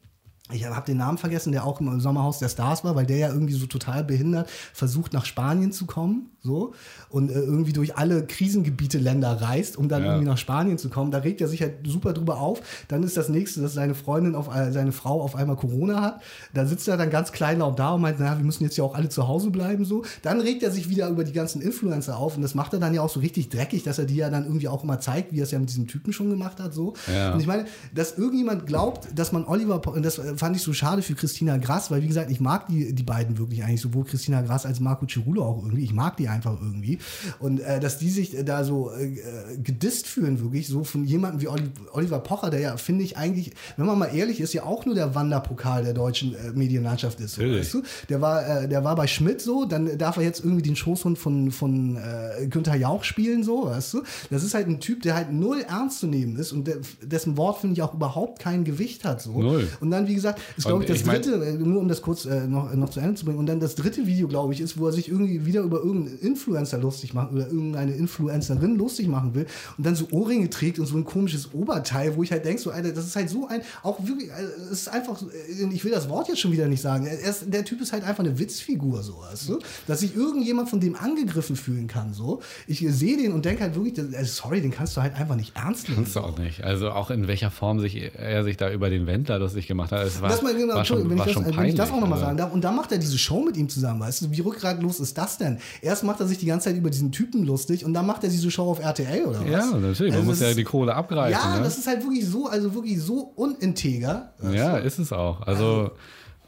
ich habe den Namen vergessen, der auch im Sommerhaus der Stars war, weil der ja irgendwie so total behindert versucht nach Spanien zu kommen, so und äh, irgendwie durch alle Krisengebiete Länder reist, um dann ja. irgendwie nach Spanien zu kommen. Da regt er sich halt super drüber auf. Dann ist das nächste, dass seine Freundin auf äh, seine Frau auf einmal Corona hat. Da sitzt er dann ganz kleinlaut da und meint, na, wir müssen jetzt ja auch alle zu Hause bleiben so. Dann regt er sich wieder über die ganzen Influencer auf und das macht er dann ja auch so richtig dreckig, dass er die ja dann irgendwie auch immer zeigt, wie er es ja mit diesem Typen schon gemacht hat so. Ja. Und ich meine, dass irgendjemand glaubt, dass man Oliver das fand ich so schade für Christina Grass, weil wie gesagt, ich mag die, die beiden wirklich eigentlich, sowohl Christina Grass als Marco Cirulo auch irgendwie. Ich mag die einfach irgendwie. Und äh, dass die sich da so äh, gedisst fühlen, wirklich, so von jemandem wie Oliver Pocher, der ja, finde ich eigentlich, wenn man mal ehrlich ist, ja auch nur der Wanderpokal der deutschen äh, Medienlandschaft ist. So, weißt du? Der war, äh, der war bei Schmidt so, dann darf er jetzt irgendwie den Schoßhund von, von äh, Günther Jauch spielen, so, weißt du? Das ist halt ein Typ, der halt null ernst zu nehmen ist und der, dessen Wort, finde ich, auch überhaupt kein Gewicht hat. So. Null. Und dann, wie gesagt, es glaube ich, das ich dritte, mein, äh, nur um das kurz äh, noch, noch zu Ende zu bringen, und dann das dritte Video, glaube ich, ist, wo er sich irgendwie wieder über irgendeinen Influencer lustig macht oder irgendeine Influencerin lustig machen will und dann so Ohrringe trägt und so ein komisches Oberteil, wo ich halt denke, so, Alter, das ist halt so ein, auch wirklich, also, es ist einfach, äh, ich will das Wort jetzt schon wieder nicht sagen, ist, der Typ ist halt einfach eine Witzfigur, so, weißt du? Dass sich irgendjemand von dem angegriffen fühlen kann, so. Ich sehe den und denke halt wirklich, das, sorry, den kannst du halt einfach nicht ernst nehmen. Kannst du auch nicht. Also auch in welcher Form sich er sich da über den Wendler lustig gemacht hat. Es war, das mal, genau, war schon, wenn, ich das, peinlich, wenn ich das auch nochmal sagen darf. Und dann macht er diese Show mit ihm zusammen, weißt du, wie rückgratlos ist das denn? Erst macht er sich die ganze Zeit über diesen Typen lustig und dann macht er diese Show auf RTL oder was? Ja, natürlich. Also Man muss ja die Kohle abgreifen. Ja, ne? das ist halt wirklich so, also wirklich so uninteger. Ja, ist es auch. Also, also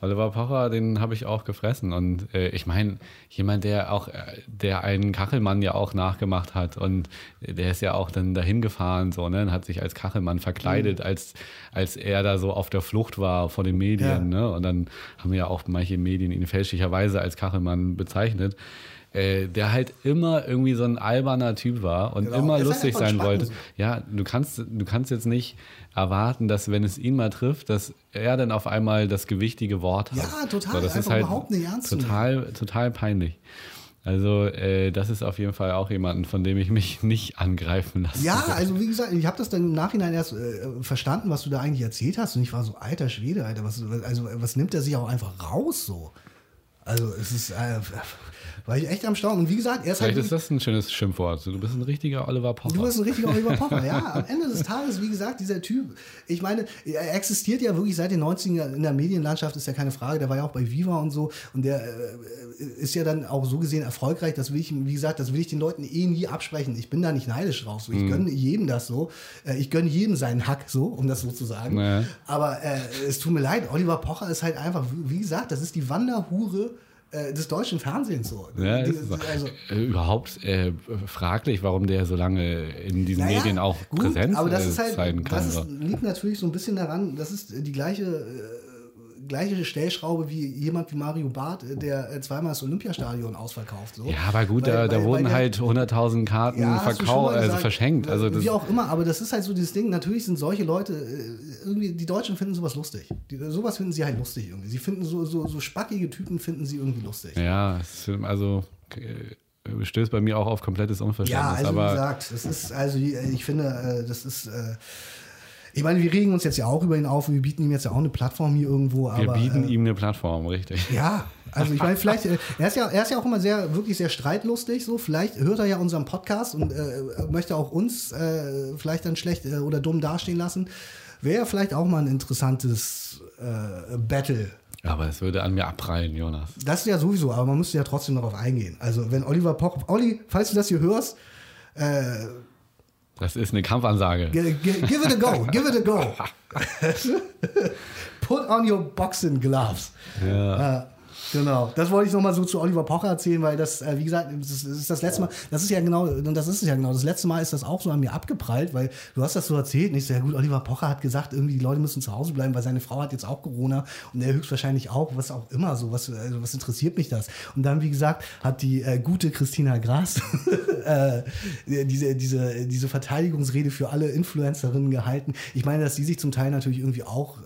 Oliver Pocher, den habe ich auch gefressen. Und äh, ich meine, jemand, der auch, äh, der einen Kachelmann ja auch nachgemacht hat und der ist ja auch dann dahin gefahren, so, ne, und hat sich als Kachelmann verkleidet, mhm. als, als er da so auf der Flucht war vor den Medien, ja. ne? Und dann haben ja auch manche Medien ihn fälschlicherweise als Kachelmann bezeichnet. Äh, der halt immer irgendwie so ein alberner Typ war und genau. immer lustig sein wollte. Ja, du kannst, du kannst jetzt nicht erwarten, dass wenn es ihn mal trifft, dass er dann auf einmal das gewichtige Wort hat. Ja, total. So, das ist halt überhaupt nicht ernst total, total peinlich. Also äh, das ist auf jeden Fall auch jemanden, von dem ich mich nicht angreifen lasse. Ja, also wie gesagt, ich habe das dann im Nachhinein erst äh, verstanden, was du da eigentlich erzählt hast. Und ich war so, alter Schwede, Alter, was, also was nimmt er sich auch einfach raus so? Also es ist, äh, war ich echt am Staunen. Und wie gesagt, er ist Vielleicht halt ist das ein schönes Schimpfwort. Du bist ein richtiger Oliver Pocher. Du bist ein richtiger Oliver Pocher, ja. Am Ende des Tages, wie gesagt, dieser Typ, ich meine, er existiert ja wirklich seit den 90ern in der Medienlandschaft, ist ja keine Frage. Der war ja auch bei Viva und so. Und der äh, ist ja dann auch so gesehen erfolgreich. Das will ich, wie gesagt, das will ich den Leuten eh nie absprechen. Ich bin da nicht neidisch drauf. So. Ich Mhm. gönne jedem das so. Äh, ich gönne jedem seinen Hack so, um das so zu sagen. Ja. Aber äh, es tut mir leid, Oliver Pocher ist halt einfach, wie gesagt, das ist die Wanderhure des deutschen Fernsehens so. Ja, Die- auch. also, Äh, überhaupt äh, fraglich, warum der so lange in diesen Naja, Medien auch gut, präsent aber das äh, ist halt, sein kann. Das so. ist, liegt natürlich so ein bisschen daran, das ist die gleiche, äh, gleiche Stellschraube wie jemand wie Mario Barth, äh, der äh, zweimal das Olympiastadion ausverkauft. So. ja, aber gut, Weil- da, da weil- wurden weil halt 100.000 Karten Ja, verkauft, also verschenkt. Also wie auch immer, aber das ist halt so dieses Ding. Natürlich sind solche Leute, äh, irgendwie, die Deutschen finden sowas lustig. Die, sowas finden sie halt lustig irgendwie. Sie finden so, so, so spackige Typen finden sie irgendwie lustig. ja, also äh, stößt bei mir auch auf komplettes Ja, Unverständnis. also wie aber gesagt, das ist, also ich finde, das ist, ich meine, wir regen uns jetzt ja auch über ihn auf, wir bieten ihm jetzt ja auch eine Plattform hier irgendwo, wir aber. bieten äh, ihm eine Plattform, richtig. Ja, also ich meine, vielleicht, äh, er ist ja, er ist ja auch immer sehr, wirklich sehr streitlustig, so, vielleicht hört er ja unseren Podcast und äh, möchte auch uns äh, vielleicht dann schlecht äh, oder dumm dastehen lassen. Wäre vielleicht auch mal ein interessantes äh, Battle. Aber es würde an mir abprallen, Jonas. Das ist ja sowieso, aber man müsste ja trotzdem darauf eingehen. Also wenn Oliver Poch, Olli, falls du das hier hörst, äh, Das ist eine Kampfansage. Gi- Give it a go, give it a go. Put on your boxing gloves. Ja. Äh, genau, das wollte ich nochmal so zu Oliver Pocher erzählen, weil das, äh, wie gesagt, das ist, das letzte Mal, das ist ja genau, und das ist es ja genau, das letzte Mal ist das auch so an mir abgeprallt, weil du hast das so erzählt, nicht so, ja gut, Oliver Pocher hat gesagt, irgendwie die Leute müssen zu Hause bleiben, weil seine Frau hat jetzt auch Corona und er höchstwahrscheinlich auch, was auch immer so, was, also was interessiert mich das? Und dann, wie gesagt, hat die äh, gute Christina Gras äh, diese, diese, diese Verteidigungsrede für alle Influencerinnen gehalten. Ich meine, dass die sich zum Teil natürlich irgendwie auch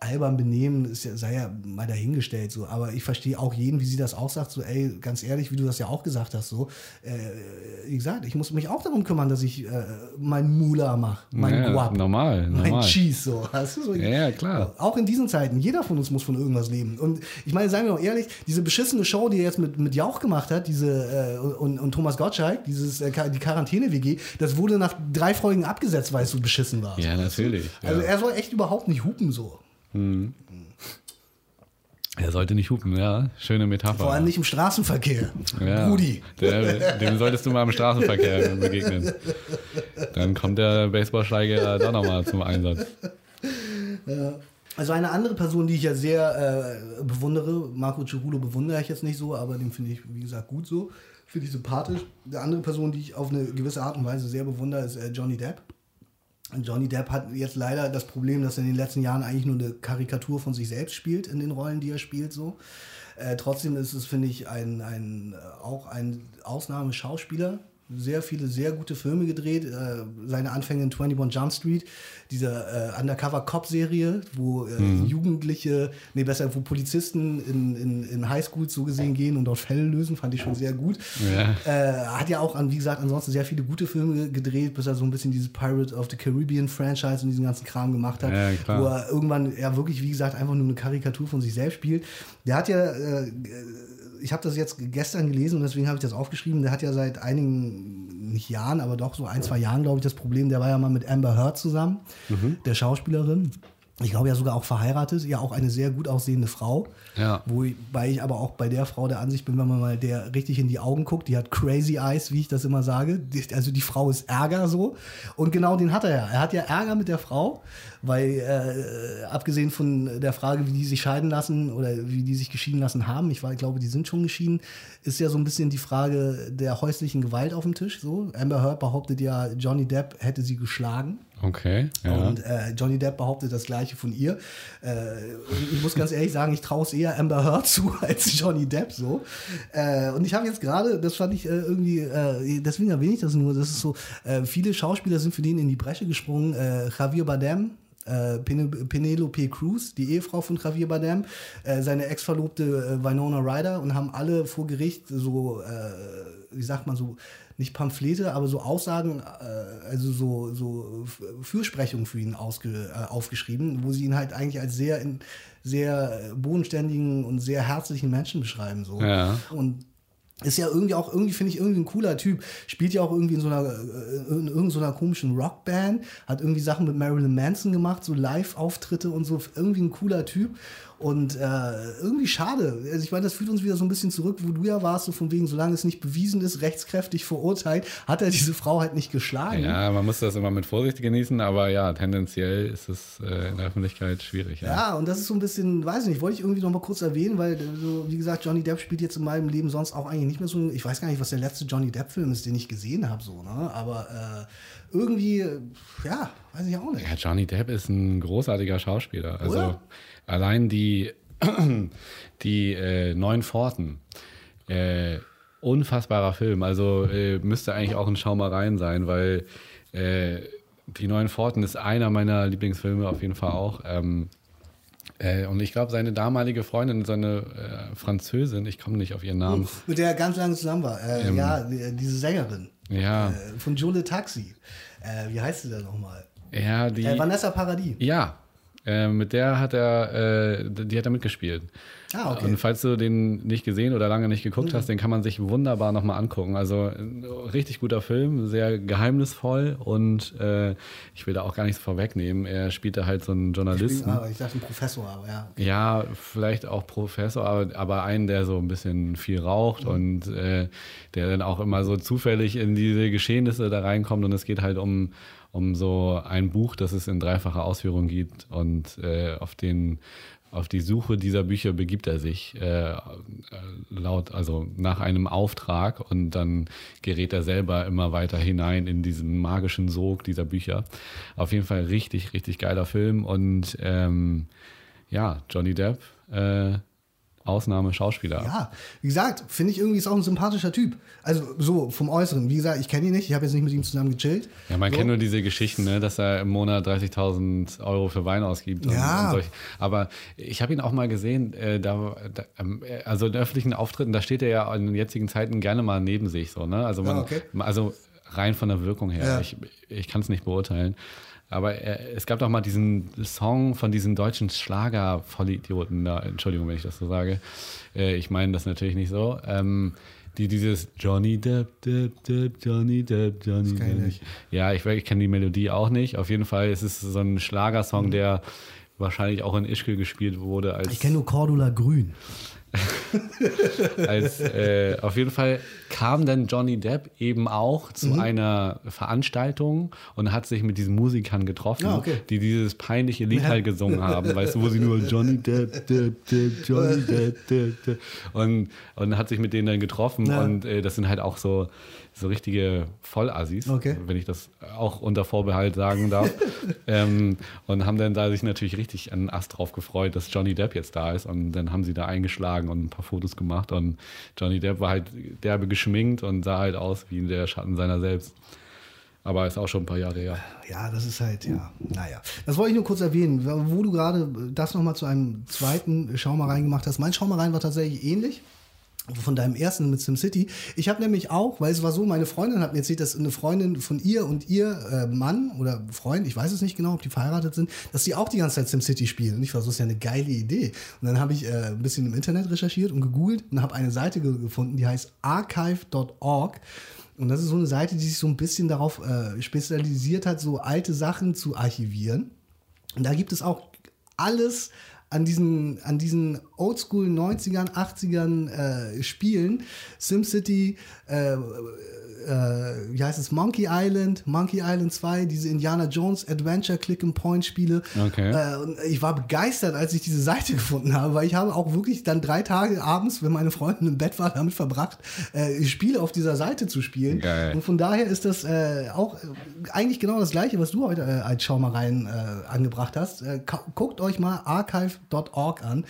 albern benehmen, ist ja, sei ja mal dahingestellt so. Aber ich verstehe auch jeden, wie sie das auch sagt, so, ey, ganz ehrlich, wie du das ja auch gesagt hast, so, äh, wie gesagt, ich muss mich auch darum kümmern, dass ich äh, mein Mula mache, mein Ja, Guap, normal, mein normal. Cheese, so. Weißt du, so. Ja, ja, klar. Auch in diesen Zeiten, jeder von uns muss von irgendwas leben. Und ich meine, seien wir auch ehrlich, diese beschissene Show, die er jetzt mit, mit Jauch gemacht hat, diese, äh, und, und Thomas Gottschalk, dieses, äh, die Quarantäne-WG, das wurde nach drei Folgen abgesetzt, weil es so beschissen war. Ja, natürlich. Also ja. er soll echt überhaupt nicht hupen so. Er sollte nicht hupen, ja. Schöne Metapher. Vor allem nicht im Straßenverkehr. Ja. Rudi. Der, dem solltest du mal im Straßenverkehr begegnen. Dann kommt der Baseballschläger da nochmal zum Einsatz. Also eine andere Person, die ich ja sehr äh, bewundere, Marco Cirulo bewundere ich jetzt nicht so, aber den finde ich, wie gesagt, gut so. Finde ich sympathisch. Die andere Person, die ich auf eine gewisse Art und Weise sehr bewundere, ist äh, Johnny Depp. Johnny Depp hat jetzt leider das Problem, dass er in den letzten Jahren eigentlich nur eine Karikatur von sich selbst spielt in den Rollen, die er spielt. So. Äh, trotzdem ist es, finde ich, ein, ein, äh, auch ein Ausnahmeschauspieler. Sehr viele sehr gute Filme gedreht. Äh, seine Anfänge in 21 Jump Street, diese äh, Undercover-Cop-Serie, wo äh, Jugendliche, nee, besser, wo Polizisten in, in, in Highschools so gesehen gehen und dort Fälle lösen, fand ich schon sehr gut. Ja. Äh, hat ja auch, an, wie gesagt, ansonsten sehr viele gute Filme gedreht, bis er so ein bisschen dieses Pirate of the Caribbean Franchise und diesen ganzen Kram gemacht hat, Ja, wo er irgendwann ja wirklich, wie gesagt, einfach nur eine Karikatur von sich selbst spielt. Der hat ja, äh, ich habe das jetzt gestern gelesen und deswegen habe ich das aufgeschrieben, der hat ja seit einigen, nicht Jahren, aber doch so ein, zwei Jahren, glaube ich, das Problem, der war ja mal mit Amber Heard zusammen, Mhm. der Schauspielerin. Ich glaube ja sogar auch verheiratet, ja auch eine sehr gut aussehende Frau. Ja. Wobei ich aber auch bei der Frau der Ansicht bin, wenn man mal der richtig in die Augen guckt, die hat crazy eyes, wie ich das immer sage. Also die Frau ist Ärger so. Und genau den hat er ja. Er hat ja Ärger mit der Frau, weil äh, abgesehen von der Frage, wie die sich scheiden lassen oder wie die sich geschieden lassen haben, ich war, glaube, die sind schon geschieden, ist ja so ein bisschen die Frage der häuslichen Gewalt auf dem Tisch. So. Amber Heard behauptet ja, Johnny Depp hätte sie geschlagen. Okay. Ja. Und äh, Johnny Depp behauptet das Gleiche von ihr. Äh, ich muss ganz ehrlich sagen, ich traue es eher Amber Heard zu als Johnny Depp so. Äh, und ich habe jetzt gerade, das fand ich äh, irgendwie, äh, deswegen erwähne ich das nur, das ist so, äh, viele Schauspieler sind für den in die Bresche gesprungen. Javier Bardem, äh, Penelope Cruz, die Ehefrau von Javier Bardem, äh, seine Ex-Verlobte Winona Ryder und haben alle vor Gericht so, wie sagt man so, nicht Pamphlete, aber so Aussagen, äh, also so, so Fürsprechungen für ihn ausge, äh, aufgeschrieben, wo sie ihn halt eigentlich als sehr, in, sehr bodenständigen und sehr herzlichen Menschen beschreiben. So. Ja. Und ist ja irgendwie auch, irgendwie finde ich irgendwie ein cooler Typ. Spielt ja auch irgendwie in so einer, äh, in irgendeiner komischen Rockband, hat irgendwie Sachen mit Marilyn Manson gemacht, so Live-Auftritte und so. Irgendwie ein cooler Typ. Und äh, irgendwie schade. Also ich meine, das führt uns wieder so ein bisschen zurück, wo du ja warst, so von wegen, solange es nicht bewiesen ist, rechtskräftig verurteilt, hat er diese Frau halt nicht geschlagen. Ja, man muss das immer mit Vorsicht genießen, aber ja, tendenziell ist es äh, in der Öffentlichkeit schwierig. Ja. ja, und das ist so ein bisschen, weiß ich nicht, wollte ich irgendwie noch mal kurz erwähnen, weil, so, wie gesagt, Johnny Depp spielt jetzt in meinem Leben sonst auch eigentlich nicht mehr so, ich weiß gar nicht, was der letzte Johnny Depp-Film ist, den ich gesehen habe, so, ne? Aber äh, irgendwie, ja, weiß ich auch nicht. Ja, Johnny Depp ist ein großartiger Schauspieler. Also Oder? allein die, die äh, Neun Pforten. Äh, unfassbarer Film. Also äh, müsste eigentlich auch ein Schaumereien sein, weil äh, die Neun Pforten ist einer meiner Lieblingsfilme auf jeden Fall auch. Ähm, äh, und ich glaube, seine damalige Freundin, seine äh, Französin, ich komme nicht auf ihren Namen. Mit der er ganz lange zusammen war. Äh, ja, die- diese Sängerin. Ja, Äh, von Jule Taxi. Äh, wie heißt sie denn nochmal? ja, die. Äh, Vanessa Paradis. Ja, äh, mit der hat er, äh, die hat er mitgespielt. Ah, okay. Mhm. Und falls du den nicht gesehen oder lange nicht geguckt hast, den kann man sich wunderbar nochmal angucken. Also ein richtig guter Film, sehr geheimnisvoll und äh, ich will da auch gar nichts vorwegnehmen. Er spielte halt so einen Journalisten. Ah, ich dachte ein Professor, aber ja. okay. Ja, vielleicht auch Professor, aber, aber einen, der so ein bisschen viel raucht Mhm. und äh, der dann auch immer so zufällig in diese Geschehnisse da reinkommt. Und es geht halt um, um so ein Buch, das es in dreifacher Ausführung gibt. Und äh, auf den auf die Suche dieser Bücher begibt er sich äh, äh, laut, also nach einem Auftrag und dann gerät er selber immer weiter hinein in diesen magischen Sog dieser Bücher. Auf jeden Fall richtig, richtig geiler Film und ähm, ja, Johnny Depp, äh, Ausnahme Schauspieler. Ja, wie gesagt, finde ich irgendwie ist auch ein sympathischer Typ. Also so vom Äußeren. Wie gesagt, ich kenne ihn nicht, ich habe jetzt nicht mit ihm zusammen gechillt. Ja, man so. kennt nur diese Geschichten, ne, dass er im Monat 30.000 Euro für Wein ausgibt. Und, Ja. und solch. Aber ich habe ihn auch mal gesehen, äh, da, da, ähm, äh, also in öffentlichen Auftritten, da steht er ja in den jetzigen Zeiten gerne mal neben sich. So, ne? also, man, Ja, okay. also rein von der Wirkung her. Ja. Ich, ich kann es nicht beurteilen. Aber äh, es gab doch mal diesen Song von diesen deutschen Schlager-Vollidioten da, Entschuldigung, wenn ich das so sage. Äh, ich meine das natürlich nicht so. Ähm, die dieses Johnny Depp, Depp, Depp, Johnny Depp, Johnny Depp. nicht. Ja, ich, ich kenne die Melodie auch nicht. Auf jeden Fall ist es so ein Mhm. Schlagersong, der wahrscheinlich auch in Ischgl gespielt wurde als Ich kenne nur Cordula Grün. als äh, auf jeden Fall kam dann Johnny Depp eben auch zu Mhm. einer Veranstaltung und hat sich mit diesen Musikern getroffen, Ah, okay. die dieses peinliche Lied halt gesungen haben, weißt du, wo sie nur Johnny Depp, Depp, Depp, Johnny Depp, Depp, Depp und, und hat sich mit denen dann getroffen Ja. und äh, das sind halt auch so so richtige Vollassis, Okay. wenn ich das auch unter Vorbehalt sagen darf. ähm, und haben dann da sich natürlich richtig einen Ast drauf gefreut, dass Johnny Depp jetzt da ist. Und dann haben sie da eingeschlagen und ein paar Fotos gemacht. Und Johnny Depp war halt derbe geschminkt und sah halt aus wie der Schatten seiner selbst. Aber ist auch schon ein paar Jahre her. Ja, das ist halt, ja, naja. Das wollte ich nur kurz erwähnen, wo du gerade das nochmal zu einem zweiten Schaumereien gemacht hast. Mein Schaumereien war tatsächlich ähnlich. Von deinem ersten mit SimCity. Ich habe nämlich auch, weil es war so, meine Freundin hat mir erzählt, dass eine Freundin von ihr und ihr äh, Mann oder Freund, ich weiß es nicht genau, ob die verheiratet sind, dass die auch die ganze Zeit SimCity spielen. Und ich war so, das ist ja eine geile Idee. Und dann habe ich äh, ein bisschen im Internet recherchiert und gegoogelt und habe eine Seite ge gefunden, die heißt archive.org. Und das ist so eine Seite, die sich so ein bisschen darauf äh, spezialisiert hat, so alte Sachen zu archivieren. Und da gibt es auch alles an diesen, an diesen Oldschool 90ern, 80ern äh, Spielen. SimCity, äh, äh, wie heißt es, Monkey Island, Monkey Island 2, diese Indiana Jones Adventure Click and Point Spiele. Okay. Äh, ich war begeistert, als ich diese Seite gefunden habe, weil ich habe auch wirklich dann drei Tage abends, wenn meine Freundin im Bett war, damit verbracht, äh, Spiele auf dieser Seite zu spielen. Geil. Und von daher ist das äh, auch eigentlich genau das Gleiche, was du heute äh, als Schaumereien äh, angebracht hast. Guckt euch mal archive.org an.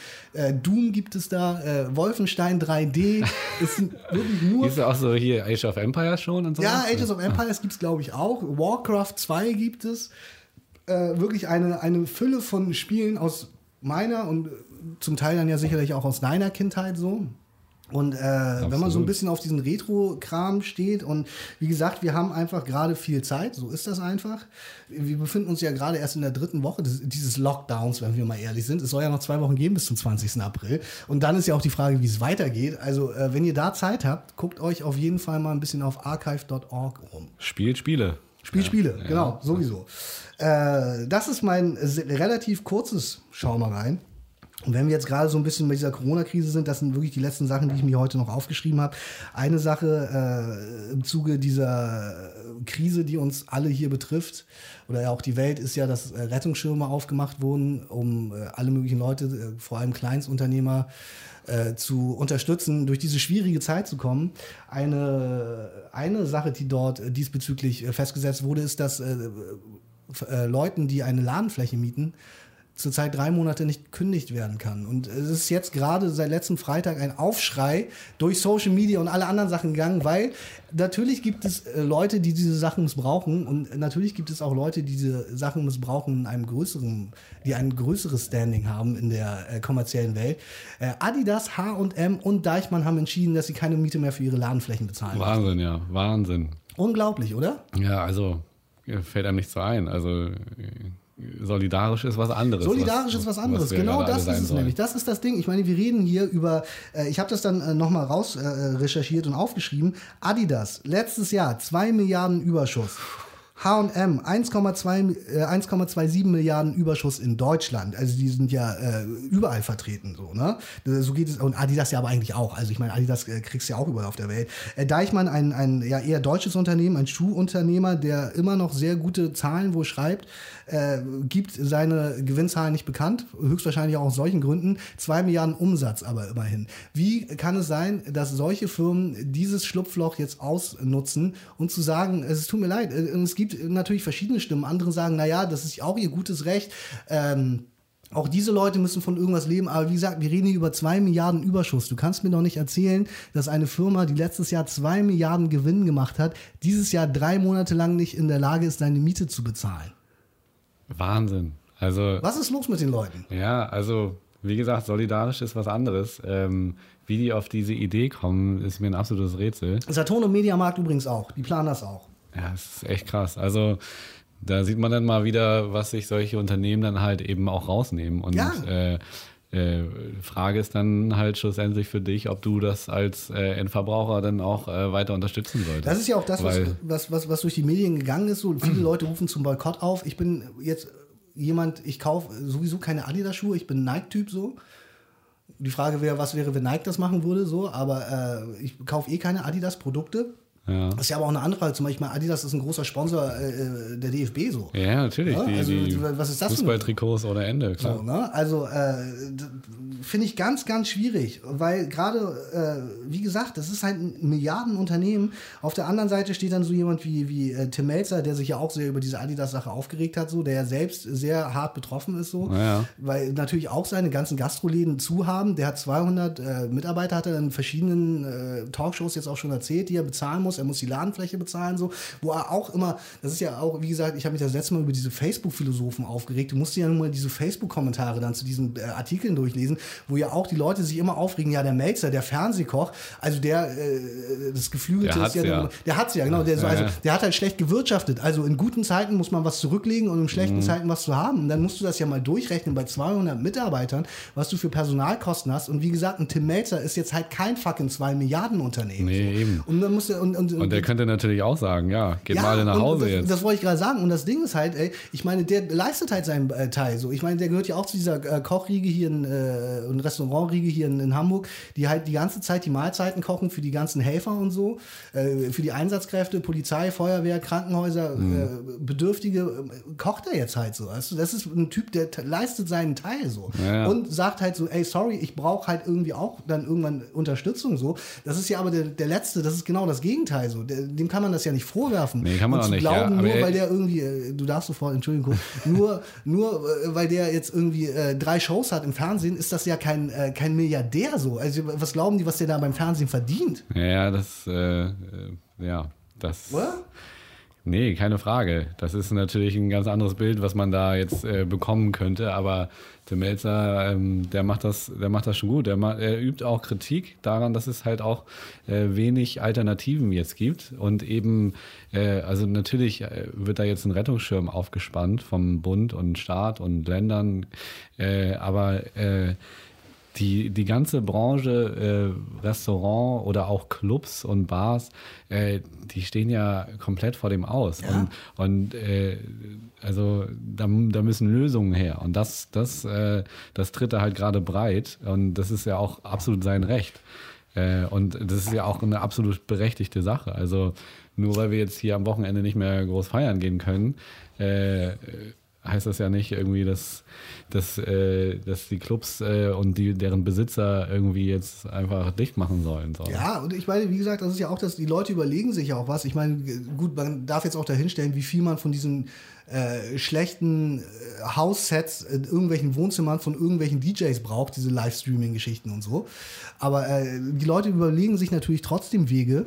Doom gibt es da, Wolfenstein 3D. es sind wirklich nur Ist auch so hier Age of Empires schon und so? ja, Ages of Empires gibt es, glaube ich, auch. Warcraft 2 gibt es. äh, wirklich eine, eine Fülle von Spielen aus meiner und zum Teil dann ja sicherlich auch aus deiner Kindheit so. Und äh, wenn man so ein bisschen auf diesen Retro-Kram steht und wie gesagt, wir haben einfach gerade viel Zeit, so ist das einfach. Wir befinden uns ja gerade erst in der dritten Woche des, dieses Lockdowns, wenn wir mal ehrlich sind. Es soll ja noch zwei Wochen geben bis zum 20. April. Und dann ist ja auch die Frage, wie es weitergeht. Also äh, wenn ihr da Zeit habt, guckt euch auf jeden Fall mal ein bisschen auf archive.org um. Spielt Spiele. Spielt Spiele, ja, genau, ja. sowieso. Äh, das ist mein relativ kurzes Schau mal rein. Und wenn wir jetzt gerade so ein bisschen bei dieser Corona-Krise sind, das sind wirklich die letzten Sachen, die ich mir heute noch aufgeschrieben habe. Eine Sache äh, im Zuge dieser Krise, die uns alle hier betrifft, oder ja auch die Welt, ist ja, dass äh, Rettungsschirme aufgemacht wurden, um äh, alle möglichen Leute, äh, vor allem Kleinstunternehmer, äh, zu unterstützen, durch diese schwierige Zeit zu kommen. Eine, eine Sache, die dort diesbezüglich festgesetzt wurde, ist, dass Leuten, die eine Ladenfläche mieten, zurzeit drei Monate nicht gekündigt werden kann. Und es ist jetzt gerade seit letztem Freitag ein Aufschrei durch Social Media und alle anderen Sachen gegangen, weil natürlich gibt es äh, Leute, die diese Sachen missbrauchen und natürlich gibt es auch Leute, die diese Sachen missbrauchen in einem größeren, die ein größeres Standing haben in der äh, kommerziellen Welt. Äh, Adidas, H&M und Deichmann haben entschieden, dass sie keine Miete mehr für ihre Ladenflächen bezahlen. Wahnsinn, ja, Wahnsinn. Unglaublich, oder? Ja, also fällt einem nicht so ein. Also Solidarisch ist was anderes. Solidarisch was, ist was anderes. Was genau das ist es nämlich. Das ist das Ding. Ich meine, wir reden hier über, äh, ich habe das dann äh, nochmal raus äh, recherchiert und aufgeschrieben. Adidas, letztes Jahr 2 Milliarden Überschuss. H&M 1,27 Milliarden Überschuss in Deutschland. Also die sind ja äh, überall vertreten so, ne? So geht es und Adidas ja aber eigentlich auch. Also ich meine, Adidas äh, kriegst du ja auch überall auf der Welt. Äh, Deichmann ein ein ja eher deutsches Unternehmen, ein Schuhunternehmer, der immer noch sehr gute Zahlen wo schreibt, äh, gibt seine Gewinnzahlen nicht bekannt, höchstwahrscheinlich auch aus solchen Gründen. Zwei Milliarden Umsatz aber immerhin. Wie kann es sein, dass solche Firmen dieses Schlupfloch jetzt ausnutzen und zu sagen, es tut mir leid, äh, es gibt natürlich verschiedene Stimmen. Andere sagen, naja, das ist auch ihr gutes Recht. Ähm, auch diese Leute müssen von irgendwas leben, aber wie gesagt, wir reden hier über zwei Milliarden Überschuss. Du kannst mir doch nicht erzählen, dass eine Firma, die letztes Jahr zwei Milliarden Gewinn gemacht hat, dieses Jahr drei Monate lang nicht in der Lage ist, deine Miete zu bezahlen. Wahnsinn. Also. Was ist los mit den Leuten? Ja, also, wie gesagt, solidarisch ist was anderes. Ähm, wie die auf diese Idee kommen, ist mir ein absolutes Rätsel. Saturn und Mediamarkt übrigens auch. Die planen das auch. Ja, das ist echt krass. Also da sieht man dann mal wieder, was sich solche Unternehmen dann halt eben auch rausnehmen. Und ja. äh, äh, Frage ist dann halt schlussendlich für dich, ob du das als äh, Endverbraucher dann auch äh, weiter unterstützen solltest. Das ist ja auch das, was, was, was, was durch die Medien gegangen ist. So viele Leute rufen zum Boykott auf. Ich bin jetzt jemand, ich kaufe sowieso keine Adidas-Schuhe, ich bin Nike-Typ so. Die Frage wäre, was wäre, wenn Nike das machen würde, so, aber äh, ich kaufe eh keine Adidas-Produkte ja. Das ist ja aber auch eine andere Frage. Zum Beispiel Adidas ist ein großer Sponsor äh, äh der DFB so. Ja, natürlich. Ja? Also, die was ist das Fußballtrikots ohne Ende, klar. So, ne? Also äh, finde ich ganz, ganz schwierig, weil gerade, äh, wie gesagt, das ist halt ein Milliardenunternehmen. Auf der anderen Seite steht dann so jemand wie, wie äh, Tim Melzer, der sich ja auch sehr über diese Adidas-Sache aufgeregt hat, so, der ja selbst sehr hart betroffen ist, so, ja. weil natürlich auch seine ganzen Gastroläden zu haben. Der hat 200 äh, Mitarbeiter, hat er in verschiedenen Talkshows jetzt auch schon erzählt, die er bezahlen muss er muss die Ladenfläche bezahlen, so, wo er auch immer, das ist ja auch, wie gesagt, ich habe mich das letzte Mal über diese Facebook-Philosophen aufgeregt. Du musst ja nur diese Facebook-Kommentare dann zu diesen äh, Artikeln durchlesen, wo ja auch die Leute sich immer aufregen, ja, der Melzer, der Fernsehkoch, also der, äh, das Geflügelte ist ja, ja. der hat's ja, genau, der, so, also, der hat halt schlecht gewirtschaftet. Also in guten Zeiten muss man was zurücklegen und in schlechten mhm. Zeiten was zu haben. Und dann musst du das ja mal durchrechnen bei 200 Mitarbeitern, was du für Personalkosten hast. Und wie gesagt, ein Tim Melzer ist jetzt halt kein fucking 2 Milliarden Unternehmen. Nee, eben. Und dann musst du, und, und und, und der könnte natürlich auch sagen, ja, geht ja, mal nach Hause das, jetzt. Das wollte ich gerade sagen. Und das Ding ist halt, ey, ich meine, der leistet halt seinen äh, Teil. So, ich meine, der gehört ja auch zu dieser äh, Kochriege hier in, äh, und Restaurantriege hier in, in, Hamburg, die halt die ganze Zeit die Mahlzeiten kochen für die ganzen Helfer und so, äh, für die Einsatzkräfte, Polizei, Feuerwehr, Krankenhäuser, mhm. Bedürftige, äh, kocht er jetzt halt so. Also, das ist ein Typ, der leistet seinen Teil so. Ja. Und sagt halt so, ey, sorry, ich brauche halt irgendwie auch dann irgendwann Unterstützung so. Das ist ja aber der, der letzte, das ist genau das Gegenteil so. Der, dem kann man das ja nicht vorwerfen. Nee, kann man und auch zu nicht. Glauben, ja, nur weil der irgendwie, äh, du darfst sofort, Entschuldigung, nur, nur äh, weil der jetzt irgendwie äh, drei Shows hat im Fernsehen, ist das ja kein, äh, kein Milliardär so. Also was glauben die, was der da beim Fernsehen verdient? Ja, das, äh, ja, das. Oder? Nee, keine Frage. Das ist natürlich ein ganz anderes Bild, was man da jetzt äh, bekommen könnte. Aber Tim Melzer, ähm, der macht das, der macht das schon gut. Er, macht, er übt auch Kritik daran, dass es halt auch äh, wenig Alternativen jetzt gibt. Und eben, äh, also natürlich äh, wird da jetzt ein Rettungsschirm aufgespannt vom Bund und Staat und Ländern. Äh, aber äh, die, die ganze Branche, äh, Restaurant oder auch Clubs und Bars, äh, die stehen ja komplett vor dem Aus. Ja. Und, und äh, also da, da müssen Lösungen her. Und das, das, äh, das tritt er halt gerade breit. Und das ist ja auch absolut sein Recht. Äh, und das ist ja auch eine absolut berechtigte Sache. Also nur weil wir jetzt hier am Wochenende nicht mehr groß feiern gehen können, äh, heißt das ja nicht irgendwie, dass, dass, äh, dass die Clubs äh, und die, deren Besitzer irgendwie jetzt einfach dicht machen sollen. So. Ja, und ich meine, wie gesagt, das ist ja auch, dass die Leute überlegen sich ja auch was. Ich meine, gut, man darf jetzt auch dahinstellen, wie viel man von diesen äh, schlechten äh, House-Sets in irgendwelchen Wohnzimmern von irgendwelchen DJs braucht, diese Livestreaming-Geschichten und so. Aber äh, die Leute überlegen sich natürlich trotzdem Wege,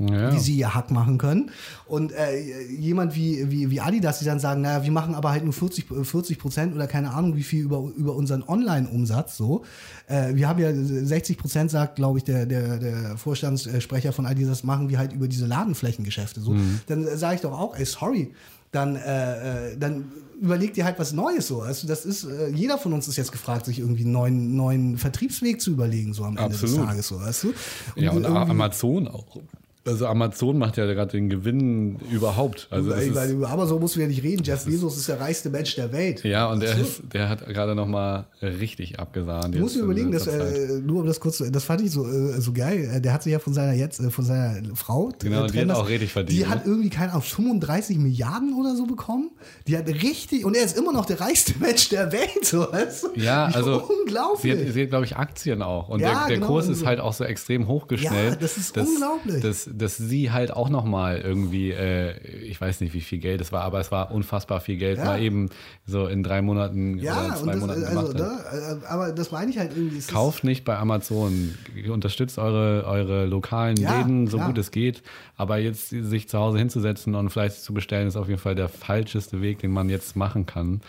ja. wie sie ihr Hack machen können. Und äh, jemand wie, wie, wie Adidas, die dann sagen, naja, wir machen aber halt nur 40, 40 Prozent oder keine Ahnung wie viel über, über unseren Online-Umsatz. So. Äh, wir haben ja 60 Prozent, sagt, glaube ich, der, der, der Vorstandssprecher von Adidas, machen wir halt über diese Ladenflächengeschäfte. So. Mhm. Dann sage ich doch auch, ey, sorry, dann, äh, äh, dann überleg dir halt was Neues so. Also das ist, äh, jeder von uns ist jetzt gefragt, sich irgendwie einen neuen, neuen Vertriebsweg zu überlegen, so am Ende Absolut. des Tages, so, weißt du? Und ja, und Amazon auch. Also Amazon macht ja gerade den Gewinn überhaupt. Also Ey, weil über Amazon musst du ja nicht reden. Jeff Bezos ist der reichste Mensch der Welt. Ja, und der, ist, der hat gerade noch mal richtig abgesahnt. Du musst dir überlegen, dass, äh, nur um das kurz, das fand ich so, äh, so geil. Äh, der hat sich ja von seiner jetzt, äh, von seiner Frau, genau, die hat auch richtig verdient. Die ne? hat irgendwie keine Ahnung 35 Milliarden oder so bekommen. Die hat richtig und er ist immer noch der reichste Mensch der Welt. So, weißt du? Ja, also unglaublich. Sie hat, sie hat glaube ich, Aktien auch und ja, der, der genau, Kurs ist halt auch so extrem hochgeschnellt. Ja, das ist dass, unglaublich. Das, dass sie halt auch nochmal irgendwie, äh, ich weiß nicht, wie viel Geld es war, aber es war unfassbar viel Geld, ja. mal eben so in drei Monaten ja, oder zwei das, Monaten also, gemacht da, äh, Aber das meine ich halt irgendwie. Kauft nicht bei Amazon, unterstützt eure, eure lokalen ja, Läden, so klar. gut es geht, aber jetzt sich zu Hause hinzusetzen und vielleicht zu bestellen, ist auf jeden Fall der falscheste Weg, den man jetzt machen kann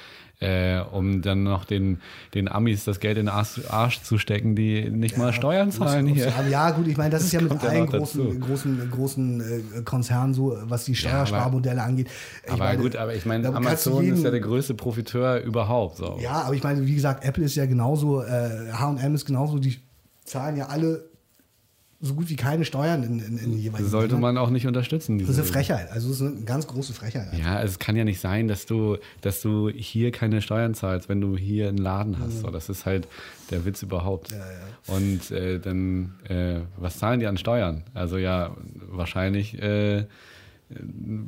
äh, um dann noch den, den Amis das Geld in den Arsch, Arsch zu stecken, die nicht ja, mal Steuern zahlen muss, hier. Ja, gut, ich meine, das, das ist ja mit allen großen, großen, großen äh, Konzernen so, was die Steuersparmodelle ja, angeht. Ich aber meine, gut, aber ich meine, Amazon jeden, ist ja der größte Profiteur überhaupt. So. Ja, aber ich meine, wie gesagt, Apple ist ja genauso, äh, H&M ist genauso, die zahlen ja alle so gut wie keine Steuern in, in, in jeweiligen Sollte man auch nicht unterstützen. Das ist eine Frechheit. Also das ist eine ganz große Frechheit. Ja, also es kann ja nicht sein, dass du, dass du hier keine Steuern zahlst, wenn du hier einen Laden hast. Mhm. So, das ist halt der Witz überhaupt. Ja, ja. Und äh, dann, äh, was zahlen die an Steuern? Also ja, wahrscheinlich äh,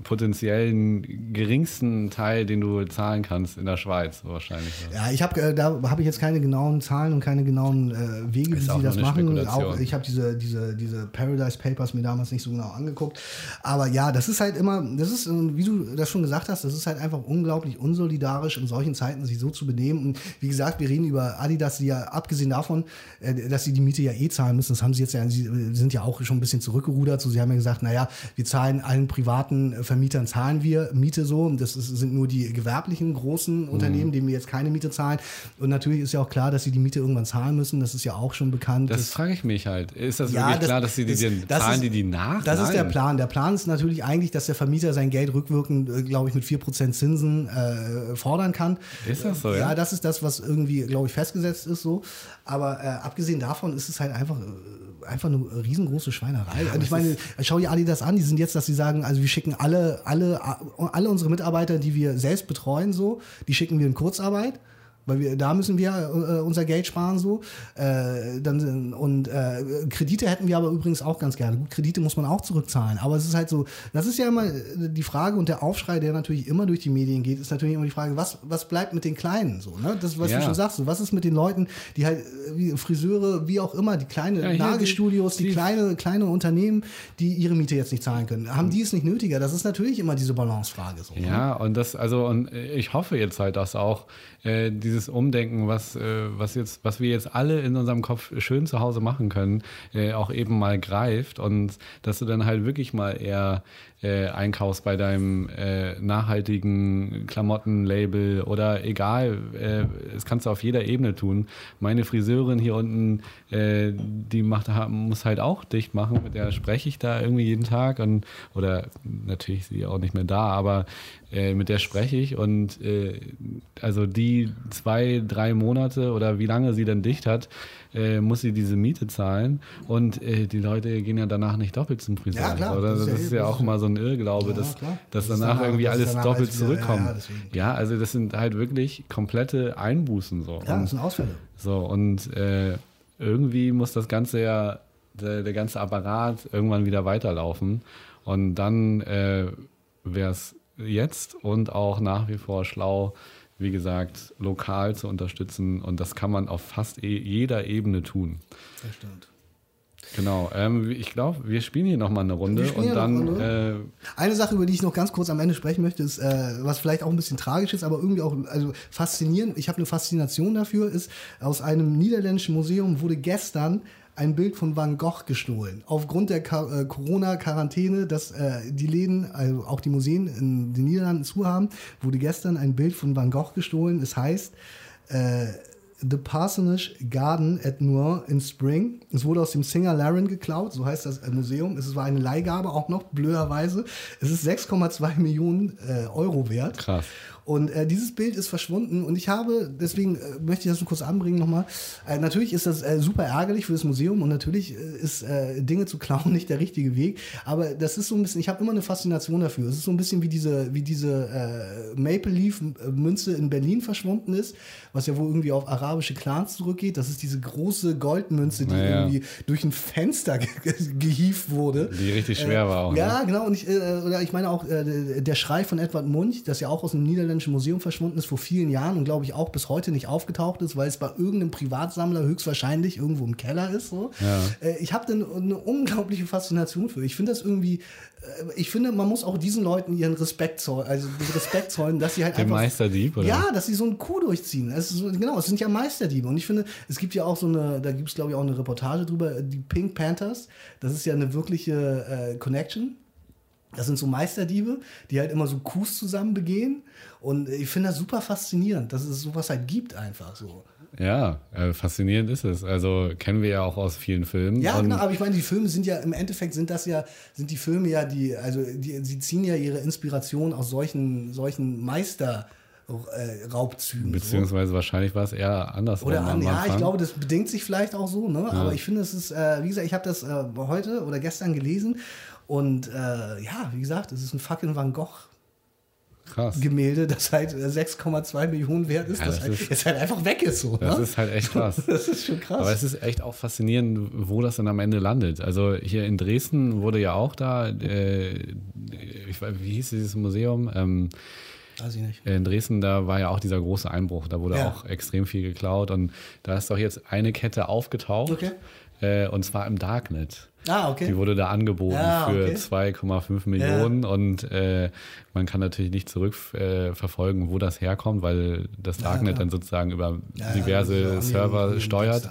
potenziellen geringsten Teil, den du zahlen kannst in der Schweiz wahrscheinlich. Ja, ich habe äh, da habe ich jetzt keine genauen Zahlen und keine genauen äh, Wege, wie sie das machen. Auch, ich habe diese, diese, diese Paradise Papers mir damals nicht so genau angeguckt. Aber ja, das ist halt immer, das ist, äh, wie du das schon gesagt hast, das ist halt einfach unglaublich unsolidarisch in solchen Zeiten sich so zu benehmen. Und wie gesagt, wir reden über Adidas, die ja abgesehen davon, äh, dass sie die Miete ja eh zahlen müssen, das haben sie jetzt ja, sie sind ja auch schon ein bisschen zurückgerudert. So, sie haben ja gesagt, naja, wir zahlen allen privaten privaten Vermietern zahlen wir Miete so. Das ist, sind nur die gewerblichen großen Unternehmen, mhm. denen wir jetzt keine Miete zahlen. Und natürlich ist ja auch klar, dass sie die Miete irgendwann zahlen müssen. Das ist ja auch schon bekannt. Das, das frage ich mich halt. Ist das ja, wirklich das, klar, dass sie die, das, das zahlen, ist, die die nach? Das Nein. ist der Plan. Der Plan ist natürlich eigentlich, dass der Vermieter sein Geld rückwirkend, äh, glaube ich, mit 4% Zinsen äh, fordern kann. Ist das so? Ja, ja das ist das, was irgendwie, glaube ich, festgesetzt ist so. Aber äh, abgesehen davon ist es halt einfach äh, einfach eine riesengroße Schweinerei. Ja, und ich meine, schau dir Adidas an, die sind jetzt, dass sie sagen, also wir schicken alle, alle, alle unsere Mitarbeiter, die wir selbst betreuen, so, die schicken wir in Kurzarbeit. Weil wir, da müssen wir äh, unser Geld sparen so. Äh, dann, und äh, Kredite hätten wir aber übrigens auch ganz gerne. Gut, Kredite muss man auch zurückzahlen. Aber es ist halt so, das ist ja immer die Frage und der Aufschrei, der natürlich immer durch die Medien geht, ist natürlich immer die Frage, was, was bleibt mit den Kleinen so, ne? Das, was ja. du schon sagst, so, was ist mit den Leuten, die halt, wie Friseure, wie auch immer, die kleinen ja, Nagelstudios, die, die, kleine, kleine Unternehmen, die ihre Miete jetzt nicht zahlen können. Haben die es nicht nötiger? Das ist natürlich immer diese Balancefrage so. Ja, ne? und das, also, und ich hoffe jetzt halt, dass auch äh, diese dieses Umdenken, was, äh, was, jetzt, was wir jetzt alle in unserem Kopf schön zu Hause machen können, äh, auch eben mal greift und dass du dann halt wirklich mal eher äh, einkaufst bei deinem äh, nachhaltigen Klamottenlabel oder egal, äh, das kannst du auf jeder Ebene tun. Meine Friseurin hier unten, äh, die macht, muss halt auch dicht machen, mit der spreche ich da irgendwie jeden Tag und oder natürlich sie auch nicht mehr da, aber äh, mit der spreche ich und äh, also die zwei, drei Monate oder wie lange sie dann dicht hat, äh, muss sie diese Miete zahlen und äh, die Leute gehen ja danach nicht doppelt zum Friseur. Ja, klar, oder? Das, das ist ja, ja auch immer so ein Irrglaube, ja, dass, dass das danach, danach irgendwie alles doppelt wieder, zurückkommt. Ja, also das sind halt wirklich komplette Einbußen. So. Ja, das sind Ausfälle. So, und äh, irgendwie muss das Ganze ja, der, der, ganze Apparat irgendwann wieder weiterlaufen. Und dann äh, wäre es jetzt und auch nach wie vor schlau, wie gesagt, lokal zu unterstützen. Und das kann man auf fast e jeder Ebene tun. Das stimmt. Genau, ähm, ich glaube, wir spielen hier nochmal eine Runde und dann. Runde. Äh, eine Sache, über die ich noch ganz kurz am Ende sprechen möchte, ist, äh, was vielleicht auch ein bisschen tragisch ist, aber irgendwie auch also faszinierend. Ich habe eine Faszination dafür, ist aus einem niederländischen Museum wurde gestern ein Bild von Van Gogh gestohlen. Aufgrund der äh, Corona-Quarantäne, dass äh, die Läden, also auch die Museen in den Niederlanden zu haben, wurde gestern ein Bild von Van Gogh gestohlen. Es heißt äh, The Parsonage Garden at Noir in Spring. Es wurde aus dem Singer Laren geklaut, so heißt das äh, Museum. Es war eine Leihgabe auch noch, blöderweise. Es ist 6,2 Millionen äh, Euro wert. Krass. Und äh, dieses Bild ist verschwunden und ich habe, deswegen äh, möchte ich das nur kurz anbringen nochmal. Äh, natürlich ist das äh, super ärgerlich für das Museum und natürlich äh, ist äh, Dinge zu klauen nicht der richtige Weg. Aber das ist so ein bisschen, ich habe immer eine Faszination dafür. Es ist so ein bisschen wie diese, wie diese Maple Leaf Münze in Berlin verschwunden ist, was ja wohl irgendwie auf arabische Clans zurückgeht. Das ist diese große Goldmünze, die naja. irgendwie durch ein Fenster ge gehievt wurde. Die richtig schwer war auch. Ja, ne? genau. Und ich, oder ich meine auch der Schrei von Edward Munch, das ja auch aus dem Niederländischen Niederländischen Museum verschwunden ist vor vielen Jahren und glaube ich auch bis heute nicht aufgetaucht ist, weil es bei irgendeinem Privatsammler höchstwahrscheinlich irgendwo im Keller ist. So. Ja. Äh, ich habe da eine unglaubliche Faszination für. Ich finde das irgendwie, äh, ich finde, man muss auch diesen Leuten ihren Respekt zollen, also Respekt zollen, dass sie halt Den einfach. Meisterdieb, oder? Ja, dass sie so einen Coup durchziehen. So, genau, es sind ja Meisterdiebe. Und ich finde, es gibt ja auch so eine, da gibt es glaube ich auch eine Reportage drüber, die Pink Panthers. Das ist ja eine wirkliche äh, Connection. Das sind so Meisterdiebe, die halt immer so Coups zusammen begehen. Und ich finde das super faszinierend, dass es sowas halt gibt, einfach so. Ja, äh, faszinierend ist es. Also kennen wir ja auch aus vielen Filmen. Ja, genau, aber ich meine, die Filme sind ja, im Endeffekt sind das ja, sind die Filme ja, die, also die, sie ziehen ja ihre Inspiration aus solchen, solchen Meister. Raubzügen. Beziehungsweise so. wahrscheinlich war es eher anders. Oder an, ja, ich glaube, das bedingt sich vielleicht auch so, ne? Ja. Aber ich finde, es ist, äh, wie gesagt, ich habe das äh, heute oder gestern gelesen und äh, ja, wie gesagt, es ist ein fucking Van Gogh Krass. Gemälde, das halt 6,2 Millionen wert ist, ja, das, das halt, ist, jetzt halt einfach weg ist. So, das ne? ist halt echt krass. das ist schon krass. Aber es ist echt auch faszinierend, wo das dann am Ende landet. Also hier in Dresden wurde ja auch da, äh, ich weiß, wie hieß dieses Museum? Ähm, Weiß ich nicht. In Dresden, da war ja auch dieser große Einbruch. Da wurde ja. auch extrem viel geklaut. Und da ist doch jetzt eine Kette aufgetaucht. Okay. Äh, und zwar im Darknet. Ah, okay. Die wurde da angeboten ah, okay. für 2,5 Millionen ja. und äh, man kann natürlich nicht zurückverfolgen, äh, wo das herkommt, weil das Darknet ja, dann sozusagen über ja, diverse Server steuert.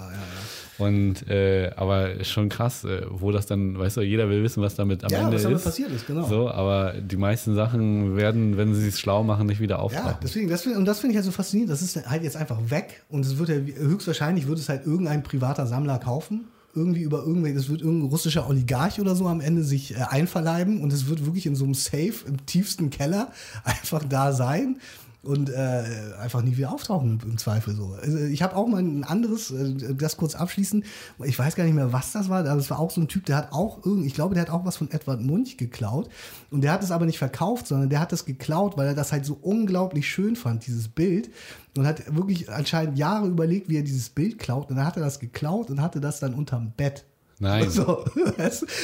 Und äh, aber schon krass, äh, wo das dann, weißt du, jeder will wissen, was damit am ja, Ende was damit ist. passiert ist, genau. So, aber die meisten Sachen werden, wenn sie es schlau machen, nicht wieder auftauchen. Ja, deswegen, das, und das finde ich halt so faszinierend. Das ist halt jetzt einfach weg und es wird ja höchstwahrscheinlich wird es halt irgendein privater Sammler kaufen irgendwie über irgendwelche, das wird irgendein russischer Oligarch oder so am Ende sich äh, einverleiben und es wird wirklich in so einem Safe im tiefsten Keller einfach da sein und äh, einfach nie wieder auftauchen im Zweifel so. Also ich habe auch mal ein anderes, äh, das kurz abschließen. Ich weiß gar nicht mehr, was das war, aber es war auch so ein Typ, der hat auch irgendwie, ich glaube, der hat auch was von Edward Munch geklaut und der hat es aber nicht verkauft, sondern der hat das geklaut, weil er das halt so unglaublich schön fand, dieses Bild und hat wirklich anscheinend Jahre überlegt, wie er dieses Bild klaut und dann hat er das geklaut und hatte das dann unterm Bett Nein. So,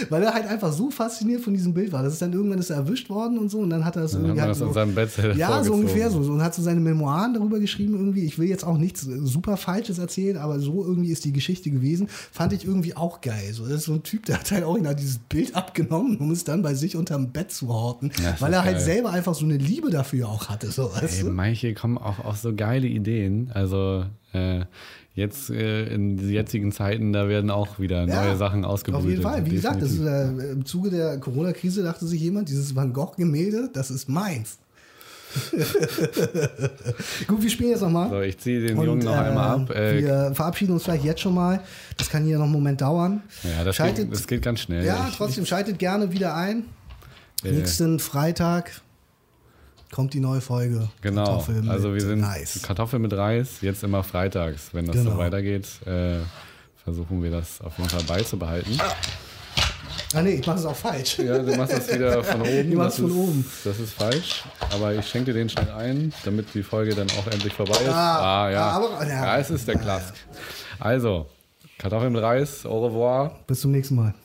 weil er halt einfach so fasziniert von diesem Bild war. Das ist dann irgendwann ist er erwischt worden und so und dann hat er das Dann irgendwie hat das in so, seinem Bett Ja, so ungefähr so. Und hat so seine Memoiren darüber geschrieben irgendwie. Ich will jetzt auch nichts super Falsches erzählen, aber so irgendwie ist die Geschichte gewesen. Fand ich irgendwie auch geil. So, das ist so ein Typ, der hat halt original dieses Bild abgenommen, um es dann bei sich unterm Bett zu horten, Ja, weil er halt geil. selber einfach so eine Liebe dafür auch hatte. So, weißt Ey, du? manche kommen auch auf so geile Ideen. Also äh, jetzt äh, in diesen jetzigen Zeiten, da werden auch wieder Ja, neue Sachen ausgebrütet. Auf jeden Fall. Wie gesagt, ist, äh, im Zuge der Corona-Krise dachte sich jemand, dieses Van Gogh-Gemälde, das ist meins. Gut, wir spielen jetzt nochmal. so, ich ziehe den Jungen noch einmal ab. Äh, wir verabschieden uns vielleicht jetzt schon mal. Das kann hier noch einen Moment dauern. ja, das schaltet, geht, das geht ganz schnell. ja, trotzdem schaltet gerne wieder ein. Äh, Nächsten Freitag kommt die neue Folge. Genau, Kartoffel mit also wir sind Reis. Kartoffeln mit Reis, jetzt immer freitags. Wenn das Genau. so weitergeht, äh, versuchen wir das auf jeden Fall beizubehalten. Ah nee, ich mache es auch falsch. Ja, du machst das wieder von oben. Ich mach's das von ist, oben. Das ist falsch. Aber ich schenke dir den schnell ein, damit die Folge dann auch endlich vorbei ist. Ah, Ah, ja. ah, aber- ja. ja, es ist der Klask. Also, Kartoffeln mit Reis, au revoir. Bis zum nächsten Mal.